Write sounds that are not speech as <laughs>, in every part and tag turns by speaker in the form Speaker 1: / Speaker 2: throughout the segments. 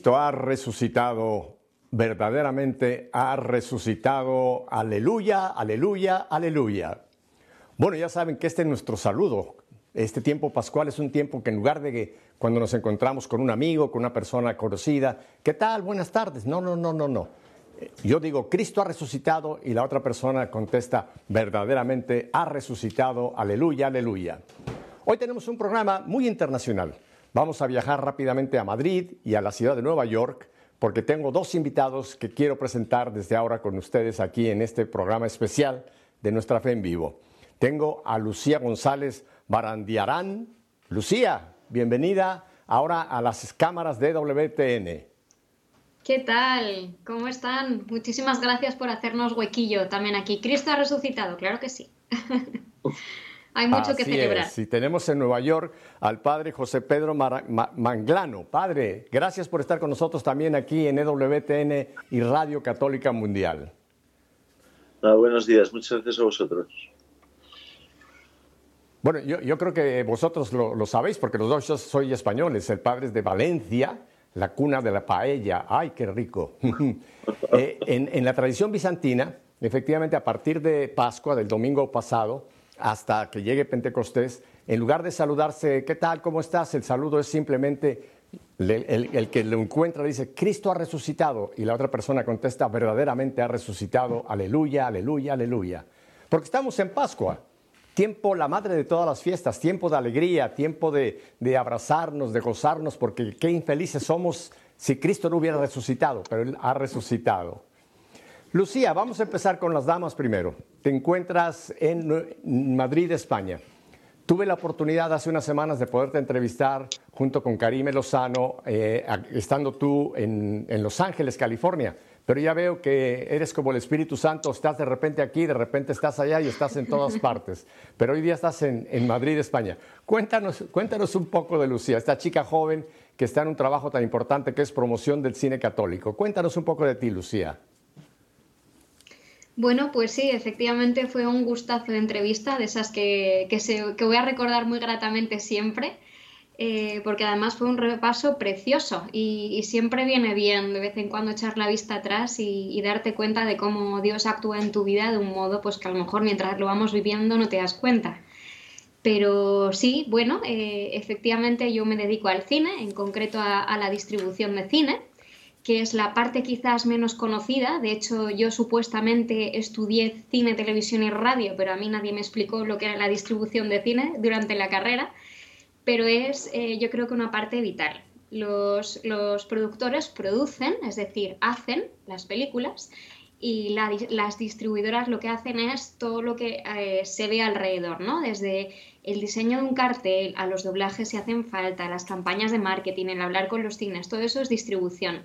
Speaker 1: Cristo ha resucitado, verdaderamente ha resucitado. Aleluya, aleluya, aleluya. Bueno, ya saben que este es nuestro saludo. Este tiempo pascual es un tiempo que en lugar de que cuando nos encontramos con un amigo, con una persona conocida, ¿qué tal? Buenas tardes. No, no, no, no, no. Yo digo, Cristo ha resucitado y la otra persona contesta, verdaderamente ha resucitado. Aleluya, aleluya. Hoy tenemos un programa muy internacional. Vamos a viajar rápidamente a Madrid y a la ciudad de Nueva York porque tengo dos invitados que quiero presentar desde ahora con ustedes aquí en este programa especial de Nuestra Fe en Vivo. Tengo a Lucía González Barandiarán. Lucía, bienvenida ahora a las cámaras de WTN.
Speaker 2: ¿Qué tal? ¿Cómo están? Muchísimas gracias por hacernos huequillo también aquí. Cristo ha resucitado, claro que sí. Hay mucho que celebrar.
Speaker 1: Es. Y tenemos en Nueva York al padre José Pedro Manglano. Padre, gracias por estar con nosotros también aquí en EWTN y Radio Católica Mundial.
Speaker 3: Ah, buenos días, muchas gracias a vosotros.
Speaker 1: Bueno, yo, creo que vosotros lo, sabéis porque los dos soy españoles. El padre es de Valencia, la cuna de la paella. ¡Ay, qué rico! <laughs> Eh, en la tradición bizantina, efectivamente, a partir de Pascua, del domingo pasado, hasta que llegue Pentecostés, en lugar de saludarse, ¿qué tal? ¿Cómo estás? El saludo es simplemente el, que lo encuentra dice, Cristo ha resucitado. Y la otra persona contesta, verdaderamente ha resucitado. Aleluya, aleluya, aleluya. Porque estamos en Pascua. Tiempo, la madre de todas las fiestas, tiempo de alegría, tiempo de, de abrazarnos, de gozarnos, porque qué infelices somos si Cristo no hubiera resucitado, pero Él ha resucitado. Lucía, vamos a empezar con las damas primero. Te encuentras en Madrid, España. Tuve la oportunidad hace unas semanas de poderte entrevistar junto con Karime Lozano, eh, estando tú en, Los Ángeles, California. Pero ya veo que eres como el Espíritu Santo, estás de repente aquí, de repente estás allá y estás en todas <laughs> partes. Pero hoy día estás en, en Madrid, España. Cuéntanos, cuéntanos un poco de Lucía, esta chica joven que está en un trabajo tan importante que es promoción del cine católico. Cuéntanos un poco de ti, Lucía.
Speaker 2: Bueno, pues sí, efectivamente fue un gustazo de entrevista, de esas que, que, voy a recordar muy gratamente siempre, eh, porque además fue un repaso precioso y, siempre viene bien de vez en cuando echar la vista atrás y, darte cuenta de cómo Dios actúa en tu vida de un modo pues que a lo mejor mientras lo vamos viviendo no te das cuenta. Pero sí, bueno, eh, efectivamente yo me dedico al cine, en concreto a la distribución de cine que es la parte quizás menos conocida. De hecho, yo supuestamente estudié cine, televisión y radio, pero a mí nadie me explicó lo que era la distribución de cine durante la carrera. Pero es, eh, yo creo que una parte vital. Los, productores producen, es decir, hacen las películas y las distribuidoras lo que hacen es todo lo que eh, se ve alrededor, ¿no? Desde el diseño de un cartel a los doblajes si hacen falta, las campañas de marketing, el hablar con los cines, todo eso es distribución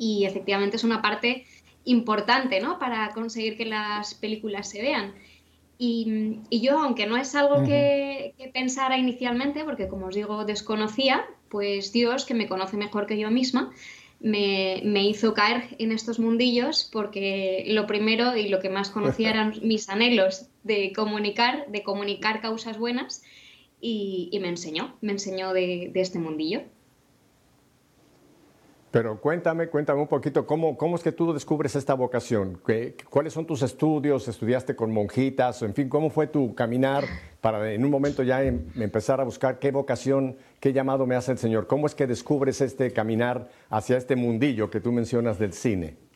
Speaker 2: y efectivamente es una parte importante ¿no? para conseguir que las películas se vean. Y, yo, aunque no es algo que, pensara inicialmente, porque como os digo, desconocía, pues Dios, que me conoce mejor que yo misma, me, me, hizo caer en estos mundillos porque lo primero y lo que más conocía <laughs> eran mis anhelos de comunicar, de comunicar causas buenas y, me enseñó, me enseñó de, de este mundillo.
Speaker 1: Pero cuéntame, cuéntame un poquito, ¿cómo, cómo es que tú descubres esta vocación? ¿Cuáles son tus estudios? ¿Estudiaste con monjitas? En fin, ¿cómo fue tu caminar para en un momento ya em, empezar a buscar qué vocación, qué llamado me hace el Señor? ¿Cómo es que descubres este caminar hacia este mundillo que tú mencionas del cine?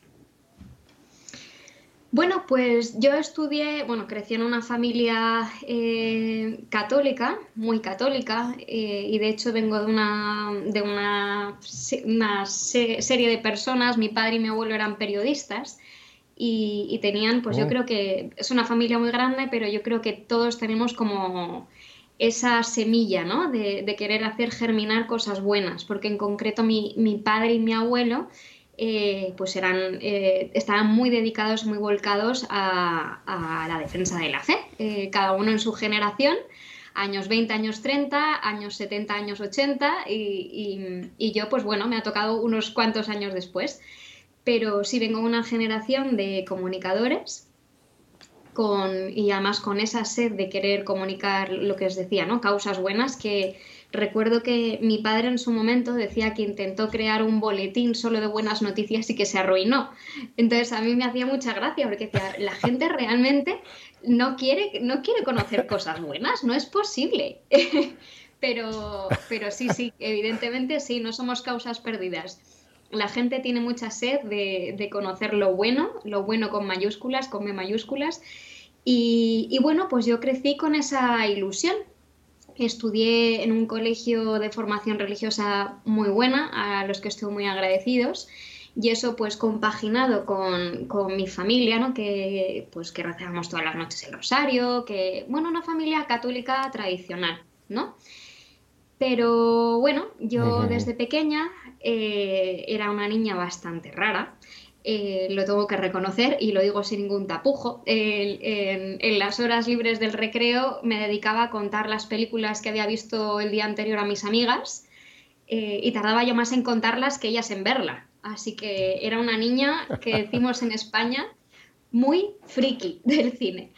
Speaker 2: Bueno, pues yo estudié, bueno, crecí en una familia eh, católica, muy católica, eh, y de hecho vengo de una, de una, serie de personas, mi padre y mi abuelo eran periodistas, y, tenían, pues yo oh. creo que es una familia muy grande, pero yo creo que todos tenemos como esa semilla, ¿no? De, querer hacer germinar cosas buenas, porque en concreto mi, mi padre y mi abuelo eh, pues eran, eh, estaban muy dedicados, muy volcados a, la defensa de la fe, eh, cada uno en su generación, años 20, años 30, años 70, años 80, y, yo pues bueno, me ha tocado unos cuantos años después, pero sí vengo de una generación de comunicadores. Con, y además con esa sed de querer comunicar lo que os decía, ¿no? Causas buenas que, recuerdo que mi padre en su momento decía que intentó crear un boletín solo de buenas noticias y que se arruinó. Entonces a mí me hacía mucha gracia porque decía, la gente realmente no quiere, no quiere conocer cosas buenas, no es posible. <laughs> pero, pero sí, sí, evidentemente sí, no somos causas perdidas. La gente tiene mucha sed de, de conocer lo bueno, lo bueno con mayúsculas, con M mayúsculas. Y bueno, pues yo crecí con esa ilusión Estudié en un colegio de formación religiosa muy buena, a los que estoy muy agradecidos. Y eso pues compaginado con, con, mi familia, ¿no? Que pues que rezábamos todas las noches el rosario, que bueno, una familia católica tradicional, ¿no? Pero bueno, yo desde pequeña eh, era una niña bastante rara eh, lo tengo que reconocer y lo digo sin ningún tapujo. en, las horas libres del recreo me dedicaba a contar las películas que había visto el día anterior a mis amigas eh, y tardaba yo más en contarlas que ellas en verla. Así que era una niña que decimos en España muy friki del cine.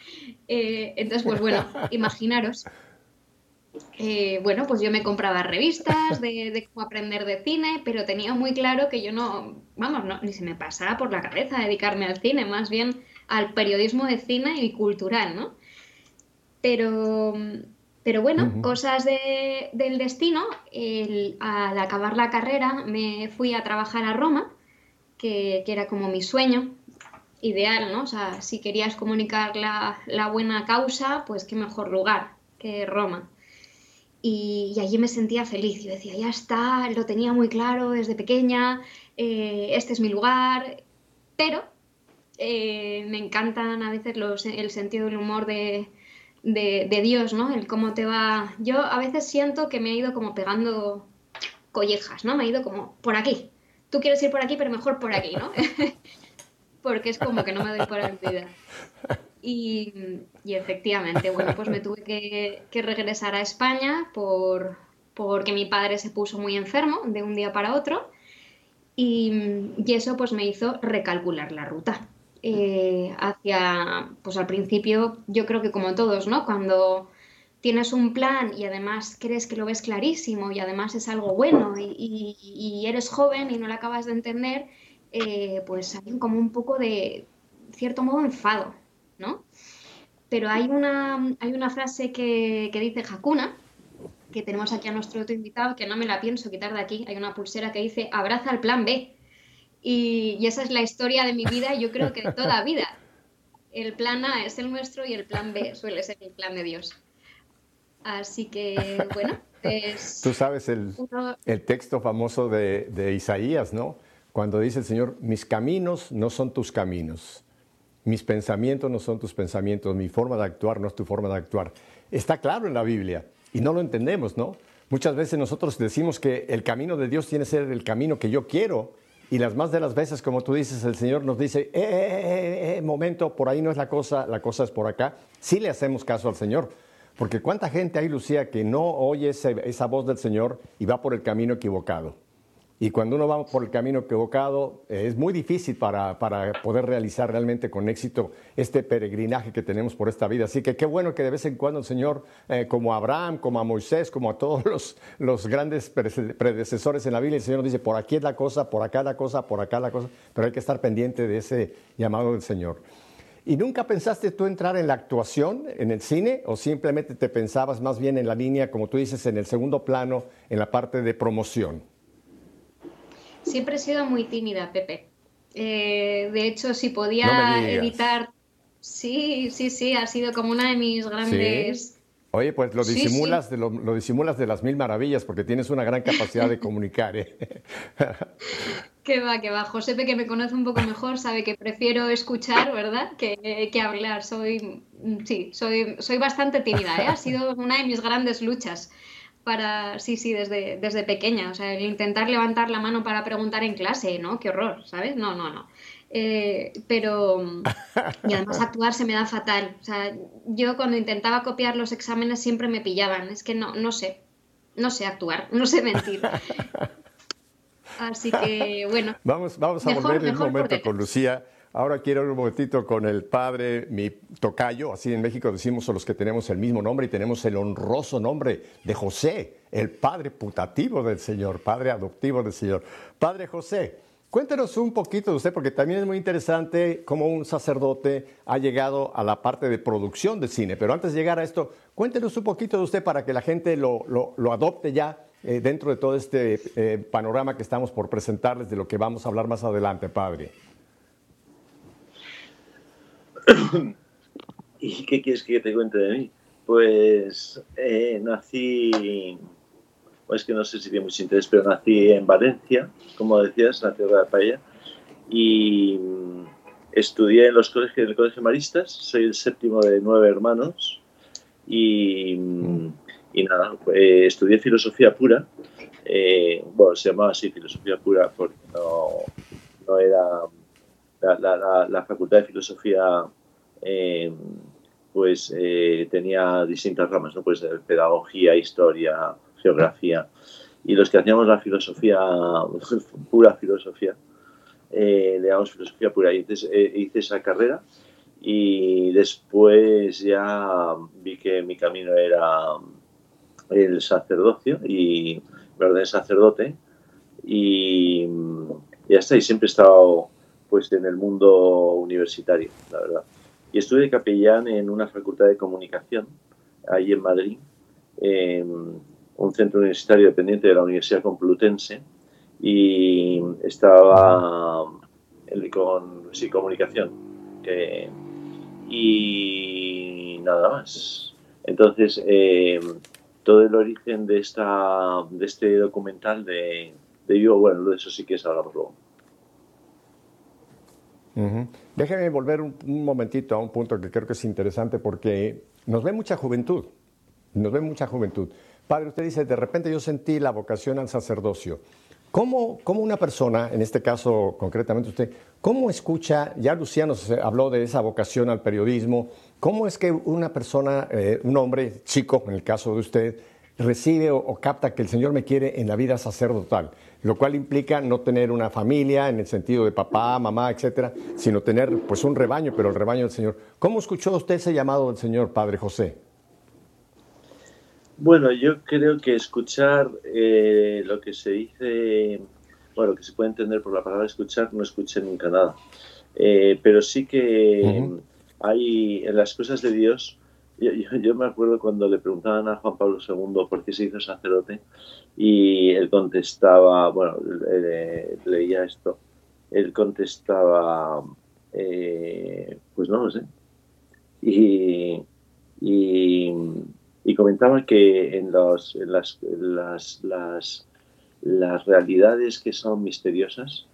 Speaker 2: Eh, entonces, pues bueno, <laughs> imaginaros eh, bueno, pues yo me compraba revistas de, cómo aprender de cine, pero tenía muy claro que yo no, vamos, no, ni se me pasaba por la cabeza dedicarme al cine, más bien al periodismo de cine y cultural, ¿no? Pero, pero bueno, cosas del destino, al acabar la carrera me fui a trabajar a Roma, que, era como mi sueño ideal, ¿no? O sea, si querías comunicar la, la buena causa, pues qué mejor lugar que Roma y, allí me sentía feliz. Yo decía, ya está, lo tenía muy claro desde pequeña, eh, este es mi lugar, pero eh, me encantan a veces los, el sentido del humor de, de, Dios, ¿no? El cómo te va... Yo a veces siento que me ha ido como pegando collejas, ¿no? Me ha ido como por aquí. Tú quieres ir por aquí, pero mejor por aquí, ¿no? <laughs> Porque es como que no me doy por vida. Y, efectivamente, bueno, pues me tuve que, regresar a España por, porque mi padre se puso muy enfermo de un día para otro y, eso pues me hizo recalcular la ruta. Eh, hacia, pues al principio yo creo que como todos, ¿no? Cuando tienes un plan y además crees que lo ves clarísimo y además es algo bueno y, eres joven y no lo acabas de entender, eh, pues hay como un poco de cierto modo enfado, ¿no? Pero hay una, hay una frase que, dice Hakuna, que tenemos aquí a nuestro otro invitado, que no me la pienso quitar de aquí. Hay una pulsera que dice, abraza el plan B. Y, esa es la historia de mi vida, yo creo que de toda vida. El plan A es el nuestro y el plan B suele ser el plan de Dios. Así que, bueno, es... <laughs>
Speaker 1: Tú sabes el, el texto famoso de, de Isaías, ¿no? Cuando dice el Señor, mis caminos no son tus caminos mis pensamientos no son tus pensamientos, mi forma de actuar no es tu forma de actuar. Está claro en la Biblia y no lo entendemos, ¿no? Muchas veces nosotros decimos que el camino de Dios tiene que ser el camino que yo quiero y las más de las veces, como tú dices, el Señor nos dice, eh, eh, eh, eh, momento, por ahí no es la cosa, la cosa es por acá. Sí le hacemos caso al Señor, porque cuánta gente hay, Lucía, que no oye esa voz del Señor y va por el camino equivocado. Y cuando uno va por el camino equivocado, eh, es muy difícil para, para, poder realizar realmente con éxito este peregrinaje que tenemos por esta vida. Así que qué bueno que de vez en cuando el Señor, eh, como a Abraham, como a Moisés, como a todos los, los grandes predecesores en la Biblia, el Señor nos dice, por aquí es la cosa, por acá la cosa, por acá la cosa, pero hay que estar pendiente de ese llamado del Señor. ¿Y nunca pensaste tú entrar en la actuación, en el cine, o simplemente te pensabas más bien en la línea, como tú dices, en el segundo plano, en la parte de promoción?
Speaker 2: Siempre he sido muy tímida, Pepe. Eh, de hecho, si podía evitar... Sí, sí, sí, ha sido como una de mis grandes...
Speaker 1: Oye, pues lo disimulas, De lo, disimulas de las mil maravillas porque tienes una gran capacidad de comunicar. ¿eh? <laughs>
Speaker 2: que va, que va. Josepe, que me conoce un poco mejor, sabe que prefiero escuchar, ¿verdad? Que, que hablar. Soy, sí, soy, soy bastante tímida. ¿eh? Ha sido una de mis grandes luchas para, sí, sí, desde, desde pequeña. O sea, el intentar levantar la mano para preguntar en clase, ¿no? Qué horror, ¿sabes? No, no, no. Eh, pero, y además <laughs> actuar se me da fatal. O sea, yo cuando intentaba copiar los exámenes siempre me pillaban. Es que no, no sé, no sé actuar, no sé mentir. <laughs> Así que, bueno.
Speaker 1: Vamos, vamos a volver un momento con Lucía Ahora quiero un momentito con el padre, mi tocayo, así en México decimos a los que tenemos el mismo nombre y tenemos el honroso nombre de José, el padre putativo del Señor, padre adoptivo del Señor. Padre José, Cuéntenos un poquito de usted, porque también es muy interesante cómo un sacerdote ha llegado a la parte de producción de cine. Pero antes de llegar a esto, cuéntenos un poquito de usted para que la gente lo, adopte ya eh, dentro de todo este eh, panorama que estamos por presentarles de lo que vamos a hablar más adelante, padre. <coughs>
Speaker 3: ¿Y qué quieres que te cuente de mí? Pues eh, nací es que no sé si tiene mucho interés, pero nací en Valencia, como decías, en la tierra de Paella, y mm, estudié en los colegios, en el Colegio Maristas, soy el séptimo de nueve hermanos, y, mm, nada, pues, estudié filosofía pura, eh, bueno, se llamaba así filosofía pura porque no, era la, facultad de filosofía eh, pues eh, tenía distintas ramas, ¿no? Pues pedagogía, historia, geografía. Y los que hacíamos la filosofía, <laughs> pura filosofía, eh, le damos filosofía pura. Y entonces, eh, hice esa carrera y después ya vi que mi camino era el sacerdocio y me ordené sacerdote y ya está, y siempre he estado pues en el mundo universitario, la verdad. Y estuve capellán en una facultad de comunicación, ahí en Madrid, un centro universitario dependiente de la Universidad Complutense y estaba con sí, comunicación y nada más. Entonces, eh, todo el origen de, esta, de este documental de, de bueno, de eso sí que es luego.
Speaker 1: Déjeme volver un, un, momentito a un punto que creo que es interesante porque nos ve mucha juventud, nos ve mucha juventud. Padre, usted dice, de repente yo sentí la vocación al sacerdocio. ¿Cómo, ¿Cómo, una persona, en este caso concretamente usted, cómo escucha, ya Luciano habló de esa vocación al periodismo, cómo es que una persona, eh, un hombre chico, en el caso de usted, recibe o, capta que el Señor me quiere en la vida sacerdotal, lo cual implica no tener una familia en el sentido de papá, mamá, etcétera, sino tener pues un rebaño, pero el rebaño del Señor. ¿Cómo escuchó usted ese llamado del Señor, Padre José?
Speaker 3: Bueno, yo creo que escuchar eh, lo que se dice, bueno, que se puede entender por la palabra escuchar, no escuché nunca nada. Eh, pero sí que hay en las cosas de Dios, yo, me acuerdo cuando le preguntaban a Juan Pablo II por qué se hizo sacerdote y él contestaba, bueno, leía esto, él contestaba, eh, pues no lo sé. y y comentaba que en, los, las, las, las, realidades que son misteriosas,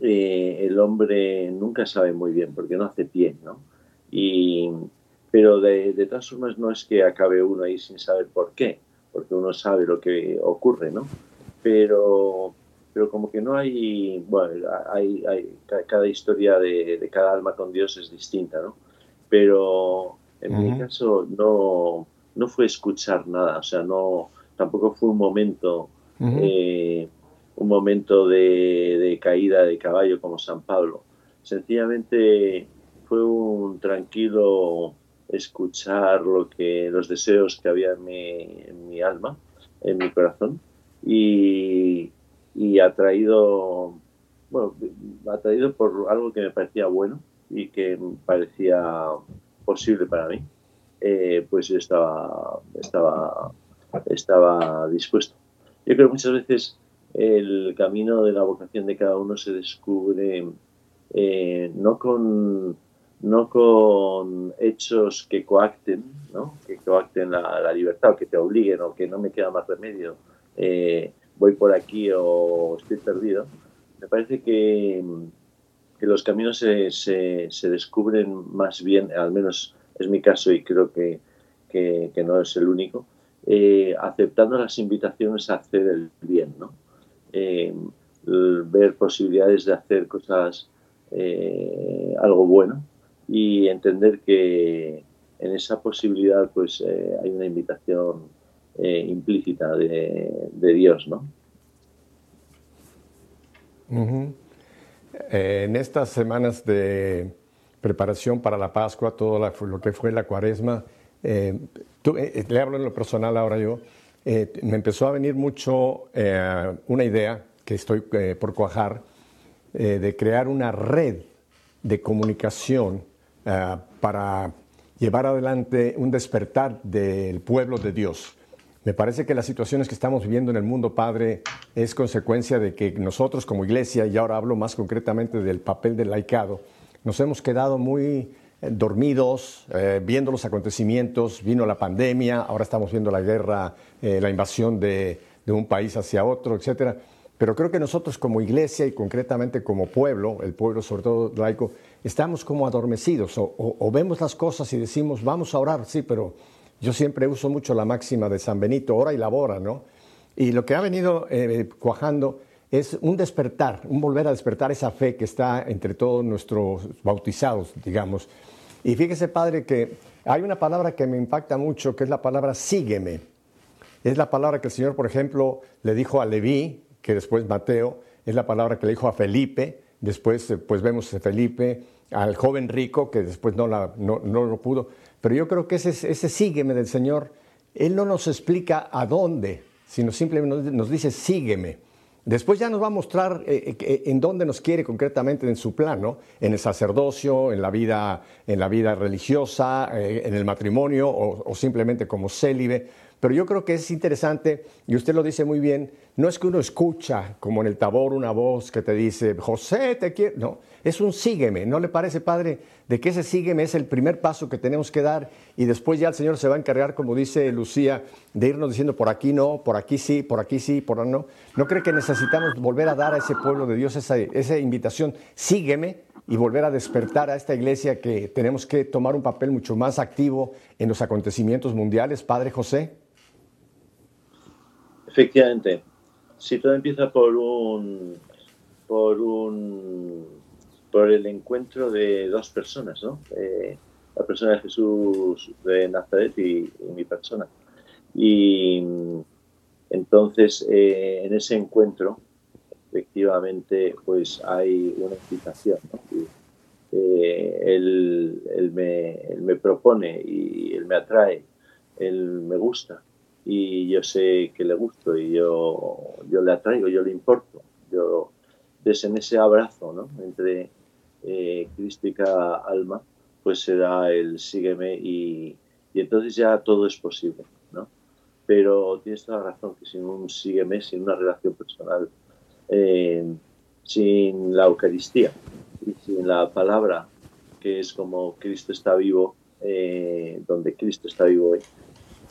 Speaker 3: eh, el hombre nunca sabe muy bien porque no hace pie, ¿no? Y, pero de, de, todas formas no es que acabe uno ahí sin saber por qué, porque uno sabe lo que ocurre, ¿no? Pero, pero como que no hay, bueno, hay, hay cada historia de, de, cada alma con Dios es distinta, ¿no? Pero en mi caso no, no fue escuchar nada, o sea, no, tampoco fue un momento, eh, un momento de, caída de caballo como San Pablo. Sencillamente fue un tranquilo escuchar lo que los deseos que había en mi, alma, en mi corazón, y, y atraído, bueno, atraído por algo que me parecía bueno y que parecía posible para mí. Eh, pues yo estaba, estaba, estaba dispuesto. Yo creo que muchas veces el camino de la vocación de cada uno se descubre eh, no con no con hechos que coacten, ¿no? que coacten la, libertad o que te obliguen o que no me queda más remedio, eh, voy por aquí o estoy perdido. Me parece que, que los caminos se, se, se, descubren más bien, al menos es mi caso y creo que, no es el único, eh, aceptando las invitaciones a hacer el bien, ¿no? Eh, ver posibilidades de hacer cosas, eh, algo bueno y entender que en esa posibilidad pues hay una invitación implícita de, Dios, ¿no?
Speaker 1: eh, en estas semanas de preparación para la Pascua, todo lo que fue la cuaresma, eh, eh, le hablo en lo personal ahora yo, me empezó a venir mucho una idea que estoy por cuajar de crear una red de comunicación para llevar adelante un despertar del pueblo de Dios. Me parece que las situaciones que estamos viviendo en el mundo, Padre, es consecuencia de que nosotros como iglesia, y ahora hablo más concretamente del papel del laicado, nos hemos quedado muy eh, dormidos, eh, viendo los acontecimientos, vino la pandemia, ahora estamos viendo la guerra, eh, la invasión de, un país hacia otro, etcétera. Pero creo que nosotros como iglesia y concretamente como pueblo, el pueblo sobre todo laico, estamos como adormecidos o vemos las cosas y decimos, vamos a orar, sí, pero yo siempre uso mucho la máxima de San Benito, ora y labora, ¿no? Y lo que ha venido eh, cuajando es un despertar, un volver a despertar esa fe que está entre todos nuestros bautizados, digamos. Y fíjese, Padre, que hay una palabra que me impacta mucho, que es la palabra sígueme. Es la palabra que el Señor, por ejemplo, le dijo a Leví, que después Mateo, es la palabra que le dijo a Felipe, después eh, pues vemos a Felipe, al joven rico, que después no, no, no lo pudo. Pero yo creo que ese, ese sígueme del Señor, Él no nos explica a dónde, sino simplemente nos dice sígueme. Después ya nos va a mostrar eh, eh, en dónde nos quiere concretamente en su plano, en el sacerdocio, en la vida, en la vida religiosa, en el matrimonio o, o simplemente como célibe. Pero yo creo que es interesante, y usted lo dice muy bien, no es que uno escucha como en el tabor una voz que te dice, José, te quiero. No, es un sígueme. ¿No le parece, Padre, de que ese sígueme es el primer paso que tenemos que dar y después ya el Señor se va a encargar, como dice Lucía, de irnos diciendo por aquí no, por aquí sí, por aquí sí, por no? ¿No cree que necesitamos volver a dar a ese pueblo de Dios esa, esa invitación? Sígueme y volver a despertar a esta iglesia que tenemos que tomar un papel mucho más activo en los acontecimientos mundiales, Padre José.
Speaker 3: Efectivamente, si todo empieza por un por un por el encuentro de dos personas, ¿no? Eh, la persona de Jesús de Nazaret y, mi persona. Y entonces en ese encuentro efectivamente pues hay una invitación, ¿no? Eh, él, él, me, él me propone y él me atrae, él me gusta y yo sé que le gusto y yo, yo le atraigo, yo le importo. Yo, desde en ese abrazo ¿no? entre eh, Cristo y alma, pues será el sígueme y, y, entonces ya todo es posible. ¿no? Pero tienes toda la razón que sin un sígueme, sin una relación personal, eh, sin la Eucaristía y sin la palabra, que es como Cristo está vivo, eh, donde Cristo está vivo hoy,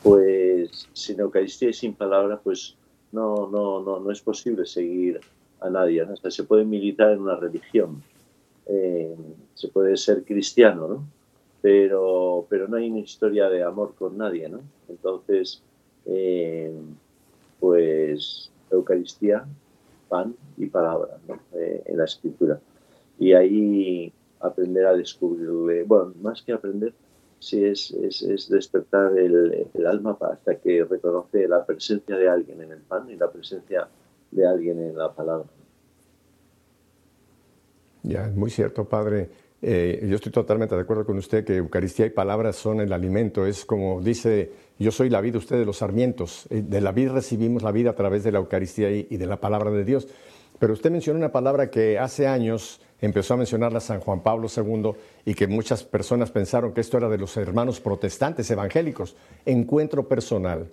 Speaker 3: pues sin Eucaristía y sin palabra, pues no, no, no, no es posible seguir a nadie. Hasta se puede militar en una religión, eh, se puede ser cristiano, ¿no? Pero, pero no hay una historia de amor con nadie, ¿no? Entonces, eh, pues Eucaristía, pan y palabra ¿no? Eh, en la escritura. Y ahí aprender a descubrirle, bueno, más que aprender, sí es, es, despertar el, alma hasta que reconoce la presencia de alguien en el pan y la presencia de alguien en la palabra.
Speaker 1: Ya, es muy cierto, Padre. Eh, yo estoy totalmente de acuerdo con usted que Eucaristía y palabras son el alimento. Es como dice, yo soy la vida, usted de los sarmientos. Eh, de la vida recibimos la vida a través de la Eucaristía y, y de la palabra de Dios. Pero usted menciona una palabra que hace años empezó a mencionarla San Juan Pablo II y que muchas personas pensaron que esto era de los hermanos protestantes evangélicos, encuentro personal.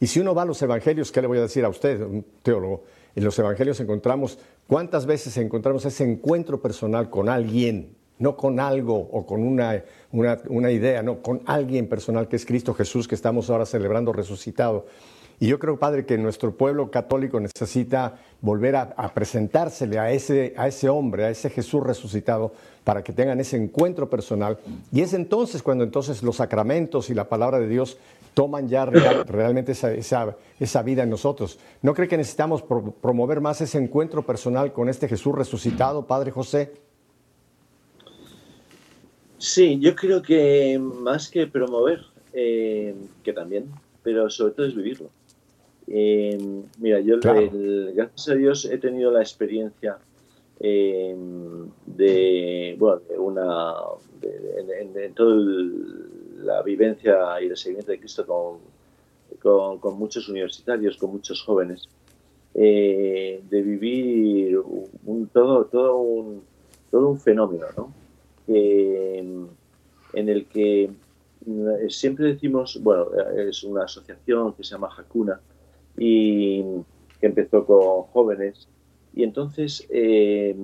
Speaker 1: Y si uno va a los evangelios, ¿qué le voy a decir a usted, un teólogo? En los evangelios encontramos, ¿cuántas veces encontramos ese encuentro personal con alguien? No con algo o con una, una, una idea, no, con alguien personal que es Cristo Jesús que estamos ahora celebrando resucitado. Y yo creo, Padre, que nuestro pueblo católico necesita volver a, presentársele a ese, a ese hombre, a ese Jesús resucitado, para que tengan ese encuentro personal. Y es entonces cuando entonces los sacramentos y la palabra de Dios toman ya <coughs> realmente esa, esa, vida en nosotros. ¿No cree que necesitamos promover más ese encuentro personal con este Jesús resucitado, Padre José?
Speaker 3: Sí, yo creo que más que promover, eh, que también, pero sobre todo es vivirlo. Eh, mira, yo gracias a Dios he tenido la experiencia de, bueno, de una, de, toda la vivencia y el seguimiento de Cristo con, con, muchos universitarios, con muchos jóvenes, de vivir un, todo, todo, un, todo un fenómeno, ¿no? en el que siempre decimos, bueno, es una asociación que se llama Hakuna y que empezó con jóvenes y entonces eh,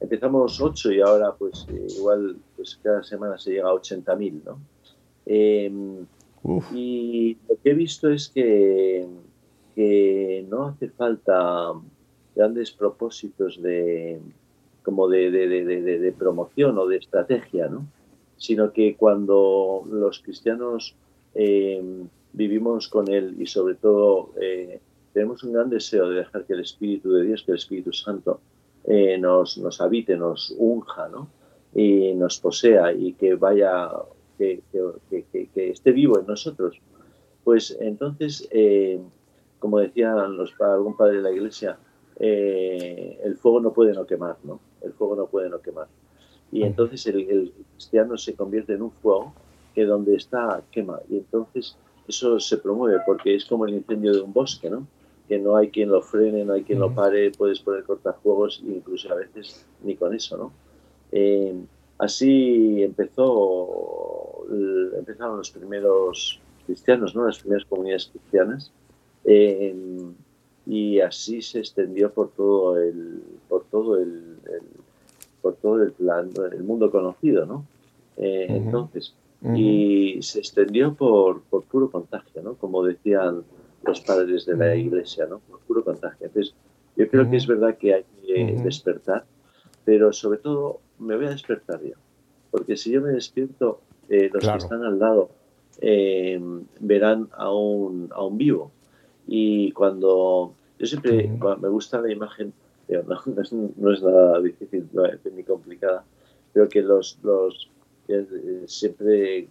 Speaker 3: empezamos ocho y ahora pues eh, igual pues cada semana se llega a 80.000, ¿no? Em, y lo que he visto es que, que no hace falta grandes propósitos de como de, de, de, de, promoción o de estrategia, ¿no? sino que cuando los cristianos em, vivimos con Él y sobre todo eh, tenemos un gran deseo de dejar que el Espíritu de Dios, que el Espíritu Santo eh, nos, nos habite, nos unja, ¿no? Y nos posea y que vaya, que, que, esté vivo en nosotros. Pues entonces, eh, como decían los, algún padre de la iglesia, eh, el fuego no puede no quemar, ¿no? El fuego no puede no quemar. Y entonces el, el cristiano se convierte en un fuego que donde está quema. Y entonces eso se promueve porque es como el incendio de un bosque, ¿no? que no hay quien lo frene, no hay quien lo pare, puedes poner cortafuegos, incluso a veces ni con eso, ¿no? Eh, así empezó, empezaron los primeros cristianos, ¿no? Las primeras comunidades cristianas. Eh, y así se extendió por todo el, por todo el, por todo el, plan, el mundo conocido, ¿no? Eh, entonces, y se extendió por, por puro contagio, ¿no? Como decían los padres de la iglesia, ¿no? Por puro contagio. Entonces, yo creo que es verdad que hay que despertar, pero sobre todo me voy a despertar yo. Porque si yo me despierto, eh, los que están al lado eh, verán a un, a un vivo. Y cuando yo siempre me gusta la imagen, <laughs> no, es, nada difícil ni complicada, pero que los, los eh, siempre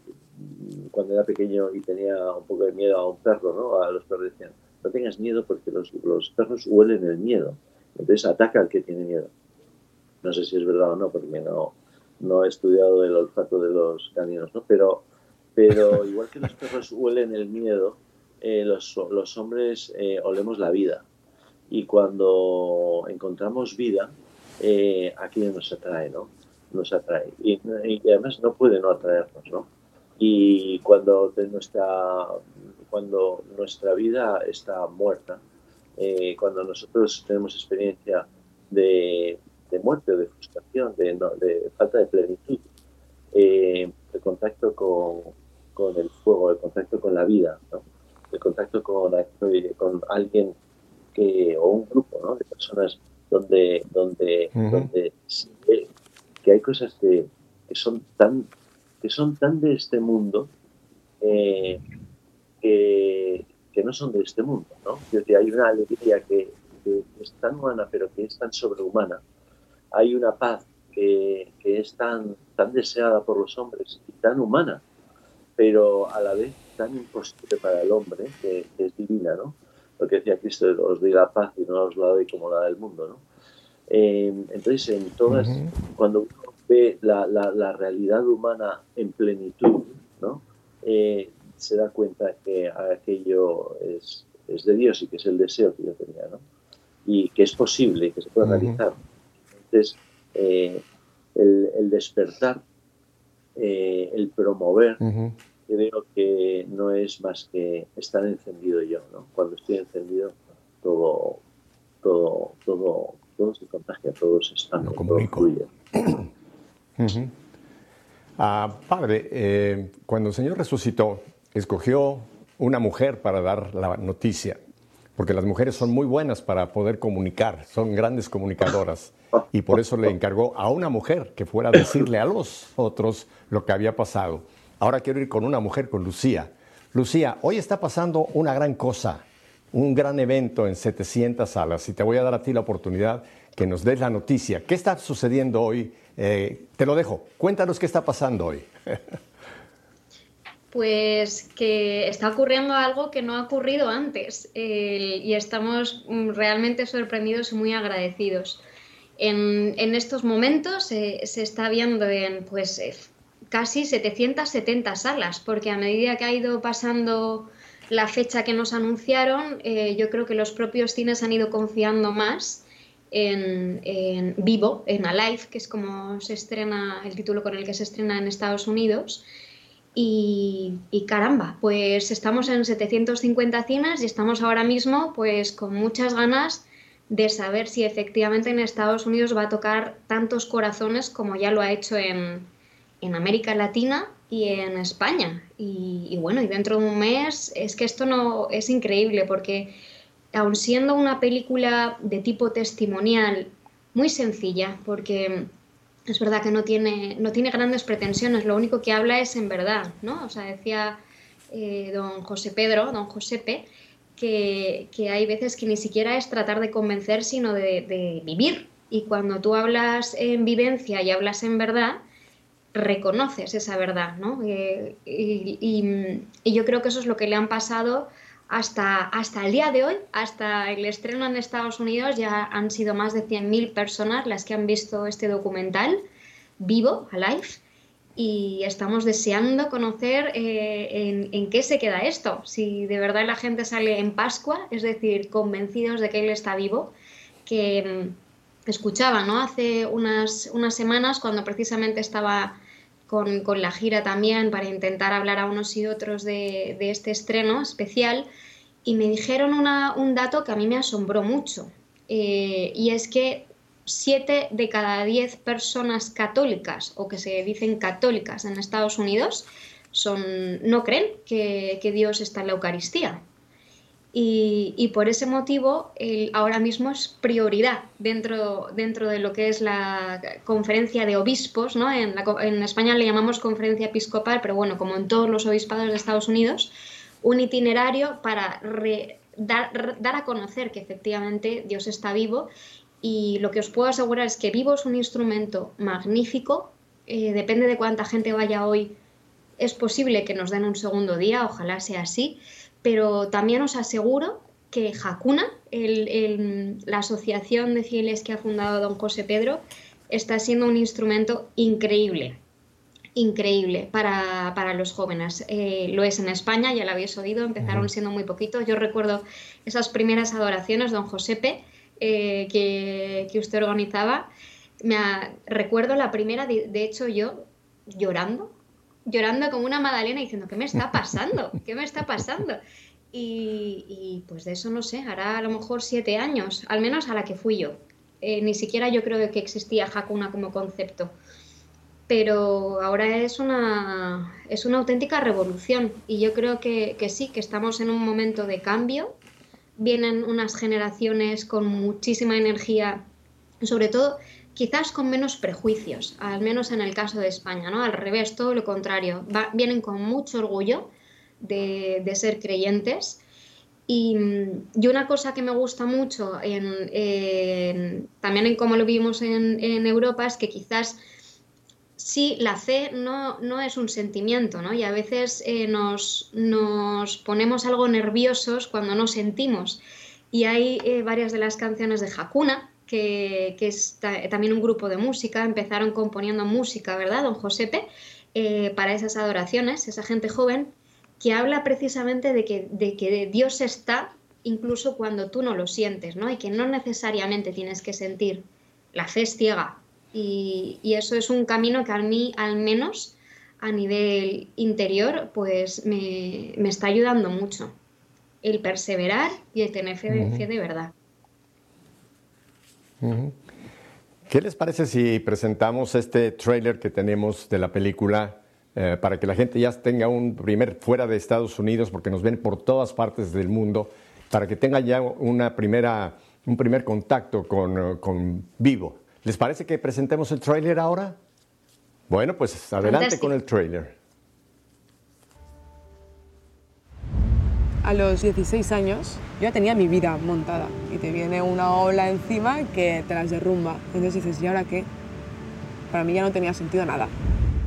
Speaker 3: cuando era pequeño y tenía un poco de miedo a un perro, ¿no? A los perros decían, no tengas miedo porque los, los perros huelen el miedo. Entonces ataca al que tiene miedo. No sé si es verdad o no, porque no, no he estudiado el olfato de los caninos, ¿no? Pero, pero <laughs> igual que los perros huelen el miedo, eh, los, los, hombres eh, olemos la vida. Y cuando encontramos vida, eh, aquí nos atrae, ¿no? Nos atrae. Y, y, además no puede no atraernos, ¿no? y cuando, nuestra, cuando nuestra vida está muerta, eh, cuando nosotros tenemos experiencia de, muerte o de frustración, de, falta de plenitud, eh, el contacto con, el fuego, el contacto con la vida, el contacto con, con alguien que, o un grupo de personas donde, donde, donde que hay cosas que, que son tan que son tan de este mundo eh, que, no son de este mundo, ¿no? hay una alegría que, es tan humana, pero que es tan sobrehumana. Hay una paz que, es tan, tan deseada por los hombres y tan humana, pero a la vez tan imposible para el hombre, que, es divina, ¿no? Lo que decía Cristo, os doy la paz y no os la doy como la del mundo, ¿no? Eh, entonces, en todas, cuando ve la, la, realidad humana en plenitud, ¿no? Eh, se da cuenta que aquello es, es, de Dios y que es el deseo que yo tenía, ¿no? y que es posible y que se puede realizar. Entonces, eh, el, despertar, eh, el promover, creo que no es más que estar encendido yo. ¿no? Cuando estoy encendido, todo, todo, todo, se contagia, todo se expande, todo fluye. <clears throat>
Speaker 1: Ah, padre, eh, cuando el Señor resucitó, escogió una mujer para dar la noticia, porque las mujeres son muy buenas para poder comunicar, son grandes comunicadoras, y por eso le encargó a una mujer que fuera a decirle a los otros lo que había pasado. Ahora quiero ir con una mujer, con Lucía. Lucía, hoy está pasando una gran cosa, un gran evento en 700 salas, y te voy a dar a ti la oportunidad que nos des la noticia. ¿Qué está sucediendo hoy eh, te lo dejo. Cuéntanos qué está pasando hoy. <laughs>
Speaker 2: Pues que está ocurriendo algo que no ha ocurrido antes y estamos mm, realmente sorprendidos y muy agradecidos. En, estos momentos se está viendo en pues eh, casi 770 salas, porque a medida que ha ido pasando la fecha que nos anunciaron, eh, yo creo que los propios cines han ido confiando más en, Vivo, en Alive, que es como se estrena, el título con el que se estrena en Estados Unidos. Y, y, caramba, pues estamos en 750 cines y estamos ahora mismo pues con muchas ganas de saber si efectivamente en Estados Unidos va a tocar tantos corazones como ya lo ha hecho en, en América Latina y en España. Y, bueno, y dentro de un mes es que esto no es increíble porque aun siendo una película de tipo testimonial muy sencilla, porque es verdad que no tiene, no tiene grandes pretensiones, lo único que habla es en verdad, ¿no? O sea, decía eh, don José Pedro, don Josepe, que, que, hay veces que ni siquiera es tratar de convencer, sino de, de vivir. Y cuando tú hablas en vivencia y hablas en verdad, reconoces esa verdad, ¿no? Eh, y, yo creo que eso es lo que le han pasado hasta, hasta el día de hoy, hasta el estreno en Estados Unidos, ya han sido más de 100.000 personas las que han visto este documental vivo, Alive, y estamos deseando conocer eh, en, qué se queda esto, si de verdad la gente sale en Pascua, es decir, convencidos de que él está vivo, que mm, escuchaba ¿no? hace unas, unas semanas cuando precisamente estaba con, la gira también para intentar hablar a unos y otros de, este estreno especial y me dijeron un dato que a mí me asombró mucho eh, y es que siete de cada diez personas católicas o que se dicen católicas en Estados Unidos son, no creen que Dios está en la Eucaristía. Y, por ese motivo ahora mismo es prioridad dentro, dentro de lo que es la conferencia de obispos, ¿no? en, España le llamamos conferencia episcopal, pero bueno, como en todos los obispados de Estados Unidos, un itinerario para dar, dar, a conocer que efectivamente Dios está vivo. Y lo que os puedo asegurar es que vivo es un instrumento magnífico, eh, depende de cuánta gente vaya hoy, es posible que nos den un segundo día, ojalá sea así pero también os aseguro que Hakuna, la asociación de fieles que ha fundado don José Pedro, está siendo un instrumento increíble, increíble para, los jóvenes. Eh, lo es en España, ya lo habéis oído, empezaron siendo muy poquitos. Yo recuerdo esas primeras adoraciones, don Josepe, eh, que, usted organizaba. Me recuerdo la primera, de hecho yo llorando, llorando como una Madalena diciendo, ¿qué me está pasando? ¿Qué me está pasando? Y, pues de eso no sé, hará a lo mejor siete años, al menos a la que fui yo. Eh, ni siquiera yo creo que existía Hakuna como concepto. Pero ahora es una, es una auténtica revolución y yo creo que, que sí, que estamos en un momento de cambio. Vienen unas generaciones con muchísima energía, sobre todo quizás con menos prejuicios, al menos en el caso de España, ¿no? Al revés, todo lo contrario, vienen con mucho orgullo de, ser creyentes. Y, una cosa que me gusta mucho también en cómo lo vivimos en, Europa es que quizás sí, la fe no, no es un sentimiento, ¿no? Y a veces eh, nos, nos, ponemos algo nerviosos cuando no sentimos. Y hay eh, varias de las canciones de Hakuna, que, es también un grupo de música, empezaron componiendo música, ¿verdad, don Josepe? Eh, para esas adoraciones, esa gente joven, que habla precisamente de que, de que Dios está incluso cuando tú no lo sientes, ¿no? Y que no necesariamente tienes que sentir. La fe es ciega. Y, eso es un camino que a mí, al menos a nivel interior, pues me, está ayudando mucho. El perseverar y el tener fe de verdad.
Speaker 1: ¿Qué les parece si presentamos este trailer que tenemos de la película eh, para que la gente ya tenga un primer fuera de Estados Unidos, porque nos ven por todas partes del mundo, para que tenga ya una primera, un primer contacto con, con Vivo? ¿Les parece que presentemos el trailer ahora? Bueno, pues adelante con el trailer.
Speaker 4: A los 16 años yo ya tenía mi vida montada y te viene una ola encima que te las derrumba. Entonces dices, ¿y ahora qué? Para mí ya no tenía sentido nada.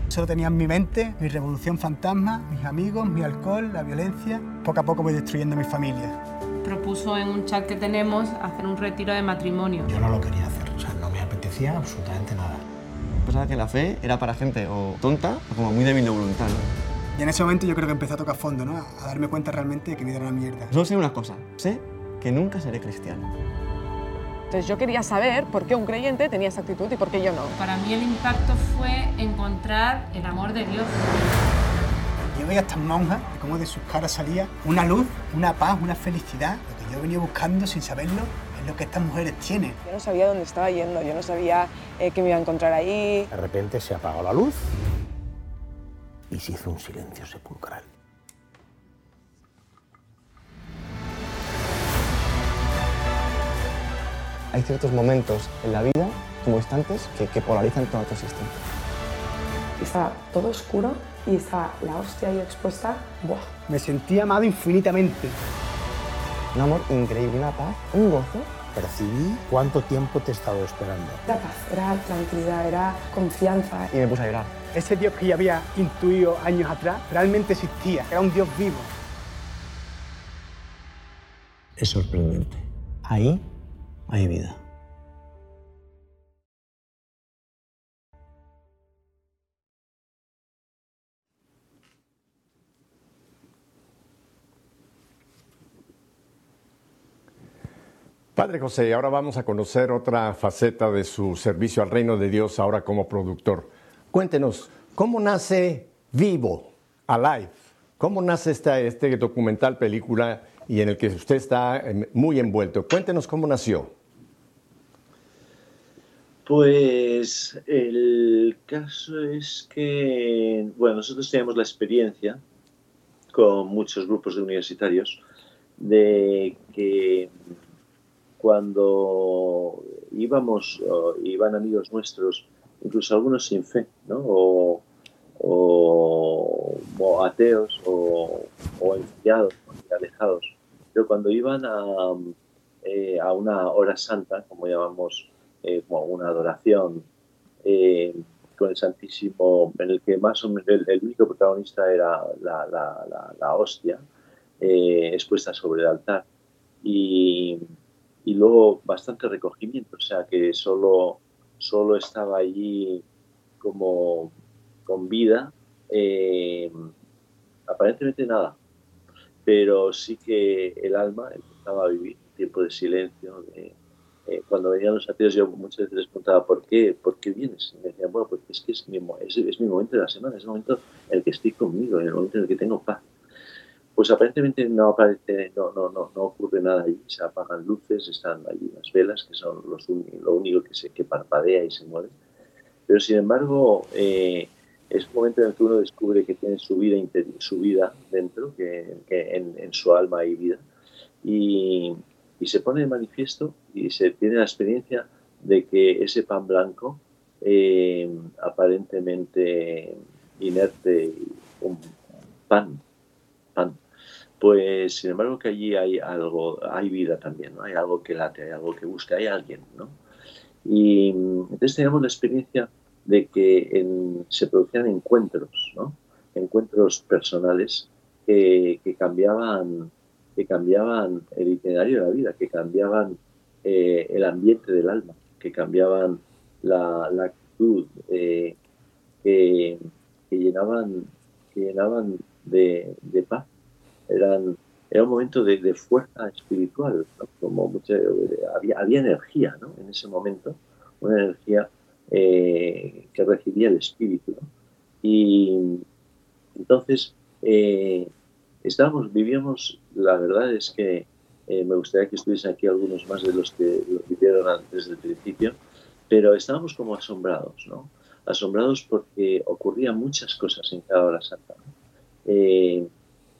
Speaker 5: Solo tenía en mi mente mi revolución fantasma, mis amigos, mi alcohol, la violencia. Poco a poco voy destruyendo mi familia.
Speaker 6: Propuso en un chat que tenemos hacer un retiro de matrimonio.
Speaker 5: Yo no lo quería hacer, o sea, no me apetecía
Speaker 6: absolutamente nada.
Speaker 7: Pensaba que la fe era para gente o tonta o como muy débil de voluntad.
Speaker 5: Y en ese momento yo creo que empecé a tocar fondo, ¿no? A darme cuenta realmente de que mi vida era una mierda.
Speaker 7: Solo sé una cosa, sé que nunca seré cristiano.
Speaker 4: Entonces yo quería saber por qué un creyente tenía esa actitud y por qué yo no.
Speaker 8: Para mí el impacto fue encontrar el amor de Dios.
Speaker 5: Yo veía a estas monjas y cómo de sus caras salía una luz, una paz, una felicidad, lo que yo venía buscando sin saberlo es lo que estas mujeres tienen.
Speaker 4: Yo no sabía dónde estaba yendo, yo no sabía eh, qué me iba a encontrar ahí.
Speaker 6: De repente se apagó la luz y se hizo un silencio sepulcral.
Speaker 7: Hay ciertos momentos en la vida, como instantes, que, que polarizan toda tu existencia.
Speaker 9: Estaba todo oscuro y estaba la hostia ahí expuesta. ¡Buah!
Speaker 5: Me sentía amado infinitamente.
Speaker 7: Un amor increíble, una paz, un gozo.
Speaker 6: Percibí cuánto tiempo te he estado esperando.
Speaker 9: Era paz, era tranquilidad, era confianza.
Speaker 7: Y me puse a llorar.
Speaker 5: Ese Dios que ya había intuido años atrás realmente existía, era un Dios vivo.
Speaker 6: Es sorprendente. Ahí hay vida.
Speaker 1: Padre José, ahora vamos a conocer otra faceta de su servicio al reino de Dios ahora como productor. Cuéntenos, ¿cómo nace Vivo, Alive? ¿Cómo nace esta, este documental, película, y en el que usted está eh, muy envuelto? Cuéntenos cómo nació.
Speaker 3: Pues el caso es que, bueno, nosotros tenemos la experiencia con muchos grupos de universitarios de que cuando íbamos, iban amigos nuestros, incluso algunos sin fe, ¿no? o, o, o ateos o, o enfriados, alejados, pero cuando iban a, eh, a una hora santa, como llamamos, eh, como una adoración eh, con el Santísimo, en el que más o menos el, el único protagonista era la, la, la, la hostia expuesta sobre el altar. Y, y luego bastante recogimiento, o sea que solo, solo estaba allí como con vida, eh, aparentemente nada, pero sí que el alma empezaba a vivir un tiempo de silencio. Eh, cuando venían los ateos yo muchas veces les preguntaba ¿por qué? ¿por qué vienes? Y me decían, bueno, porque es que es mi, es, es mi momento de la semana, es el momento en el que estoy conmigo, en el momento en el que tengo paz pues aparentemente no aparece, no, no, no, no ocurre nada allí, se apagan luces, están allí las velas, que son los lo único que, se, que parpadea y se mueve. Pero sin embargo, eh, es un momento en el que uno descubre que tiene su vida, su vida dentro, que, en, su alma hay vida, y, se pone de manifiesto y se tiene la experiencia de que ese pan blanco, eh, aparentemente inerte, un pan, pues sin embargo que allí hay algo, hay vida también, hay algo que late, hay algo que busca, hay alguien. ¿no? Y entonces teníamos la experiencia de que se producían encuentros, ¿no? encuentros personales que, cambiaban, que cambiaban el itinerario de la vida, que cambiaban eh, el ambiente del alma, que cambiaban la, actitud, eh, que, llenaban, que llenaban de paz eran, era un momento de, de fuerza espiritual, ¿no? como mucha, había, había, energía ¿no? en ese momento, una energía eh, que recibía el espíritu. ¿no? Y entonces eh, estábamos, vivíamos, la verdad es que eh, me gustaría que estuviesen aquí algunos más de los que lo vivieron antes del principio, pero estábamos como asombrados, ¿no? asombrados porque ocurrían muchas cosas en cada hora santa. ¿no?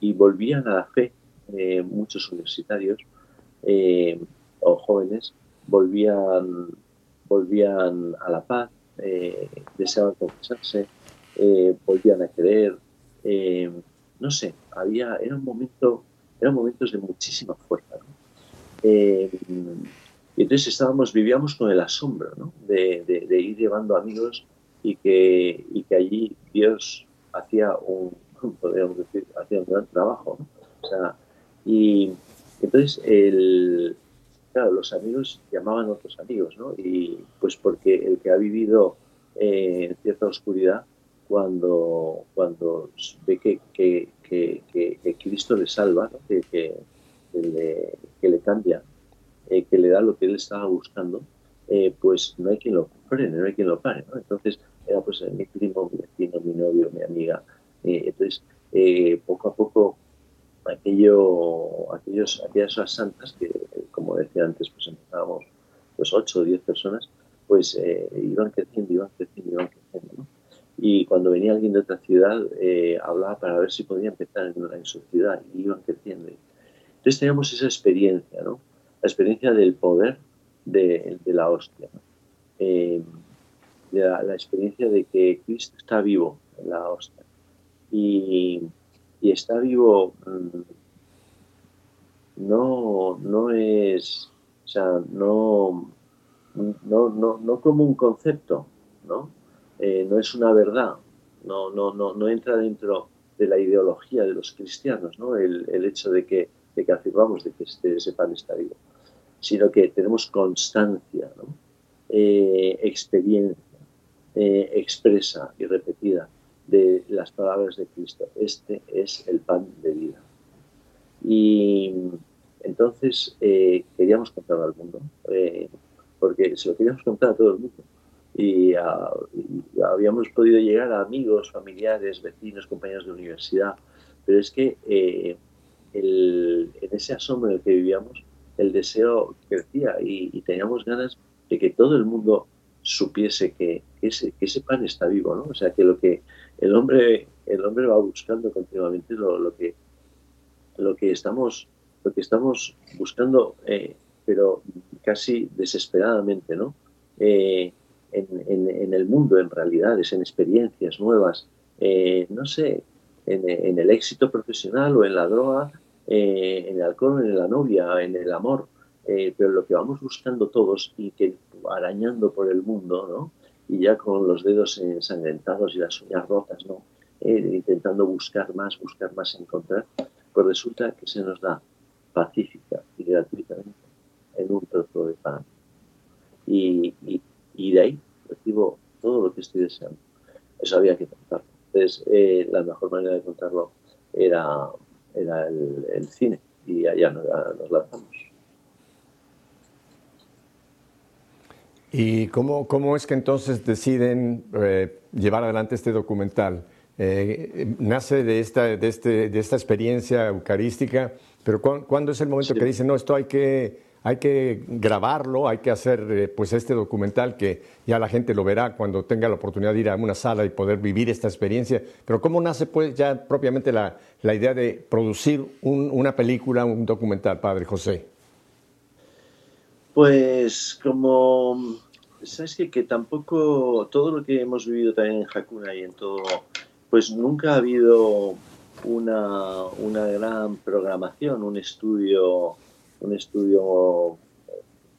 Speaker 3: Y volvían a la fe, eh, muchos universitarios eh, o jóvenes volvían, volvían a la paz, eh, deseaban confesarse, volvían a creer, no sé, había, era un momento, eran momentos de muchísima fuerza. ¿no? y entonces estábamos, vivíamos con el asombro ¿no? de, de, de, ir llevando amigos y que, y que allí Dios hacía un, podríamos decir, hacía un gran trabajo. ¿no? O sea, y entonces el, claro, los amigos llamaban a otros amigos, ¿no? Y pues porque el que ha vivido eh, en cierta oscuridad, cuando, cuando ve que, que, que, Cristo le salva, que, le, le, cambia, eh, que le da lo que él estaba buscando, eh, pues no hay quien lo frene, no hay quien lo pare. ¿no? Entonces, era pues mi primo, mi vecino, mi novio, mi amiga. Entonces, poco a poco, aquello, aquellos, aquellas santas que, como decía antes, pues empezábamos pues 8 o 10 personas, pues eh, iban creciendo, iban creciendo, iban creciendo. ¿no? Y cuando venía alguien de otra ciudad, eh, hablaba para ver si podía empezar en, su ciudad y iban creciendo. Entonces teníamos esa experiencia, ¿no? La experiencia del poder de, la hostia, eh, la, experiencia de que Cristo está vivo en la hostia. Y, y está vivo mm, no, no es, o sea, no, no, no, no como un concepto, ¿no? Eh, no es una verdad, no, no, no, no entra dentro de la ideología de los cristianos, ¿no? el, el hecho de que, de que afirmamos de que este, ese pan está vivo, sino que tenemos constancia. Eh, experiencia eh, expresa y repetida de las palabras de Cristo. Este es el pan de vida. Y entonces queríamos contarlo al mundo porque se lo queríamos contar a todo el mundo. Y, habíamos podido llegar a amigos, familiares, vecinos, compañeros de universidad, pero es que eh, en ese asombro en el que vivíamos, el deseo crecía y, teníamos ganas de que todo el mundo supiese que, ese, ese, pan está vivo, ¿no? O sea, que lo que el hombre, el hombre va buscando continuamente lo, lo que, lo que estamos lo que estamos buscando eh, pero casi desesperadamente, ¿no? Eh, en, el mundo, en realidades, en experiencias nuevas, eh, no sé, en, el éxito profesional o en la droga, en el alcohol, en la novia, en el amor, pero lo que vamos buscando todos y que arañando por el mundo, ¿no? Y ya con los dedos ensangrentados y las uñas rotas, ¿no? intentando buscar más, buscar más, encontrar, pues resulta que se nos da pacífica y gratuitamente en un trozo de pan. Y, y, de ahí recibo todo lo que estoy deseando. Eso había que contarlo. Entonces, eh, la mejor manera de contarlo era, era el, cine y allá nos, lanzamos.
Speaker 1: ¿Y cómo, cómo, es que entonces deciden eh, llevar adelante este documental? Eh, nace de esta, de, este, de esta experiencia eucarística, pero ¿cuándo es el momento que dicen, no, esto hay que hay que grabarlo, hay que hacer eh, pues este documental que ya la gente lo verá cuando tenga la oportunidad de ir a una sala y poder vivir esta experiencia. Pero ¿cómo nace pues ya propiamente la, idea de producir una película, un documental, Padre José?
Speaker 3: Pues como, ¿sabes qué? Que tampoco todo lo que hemos vivido también en Hakuna y en todo, pues nunca ha habido una, una gran programación, un estudio un estudio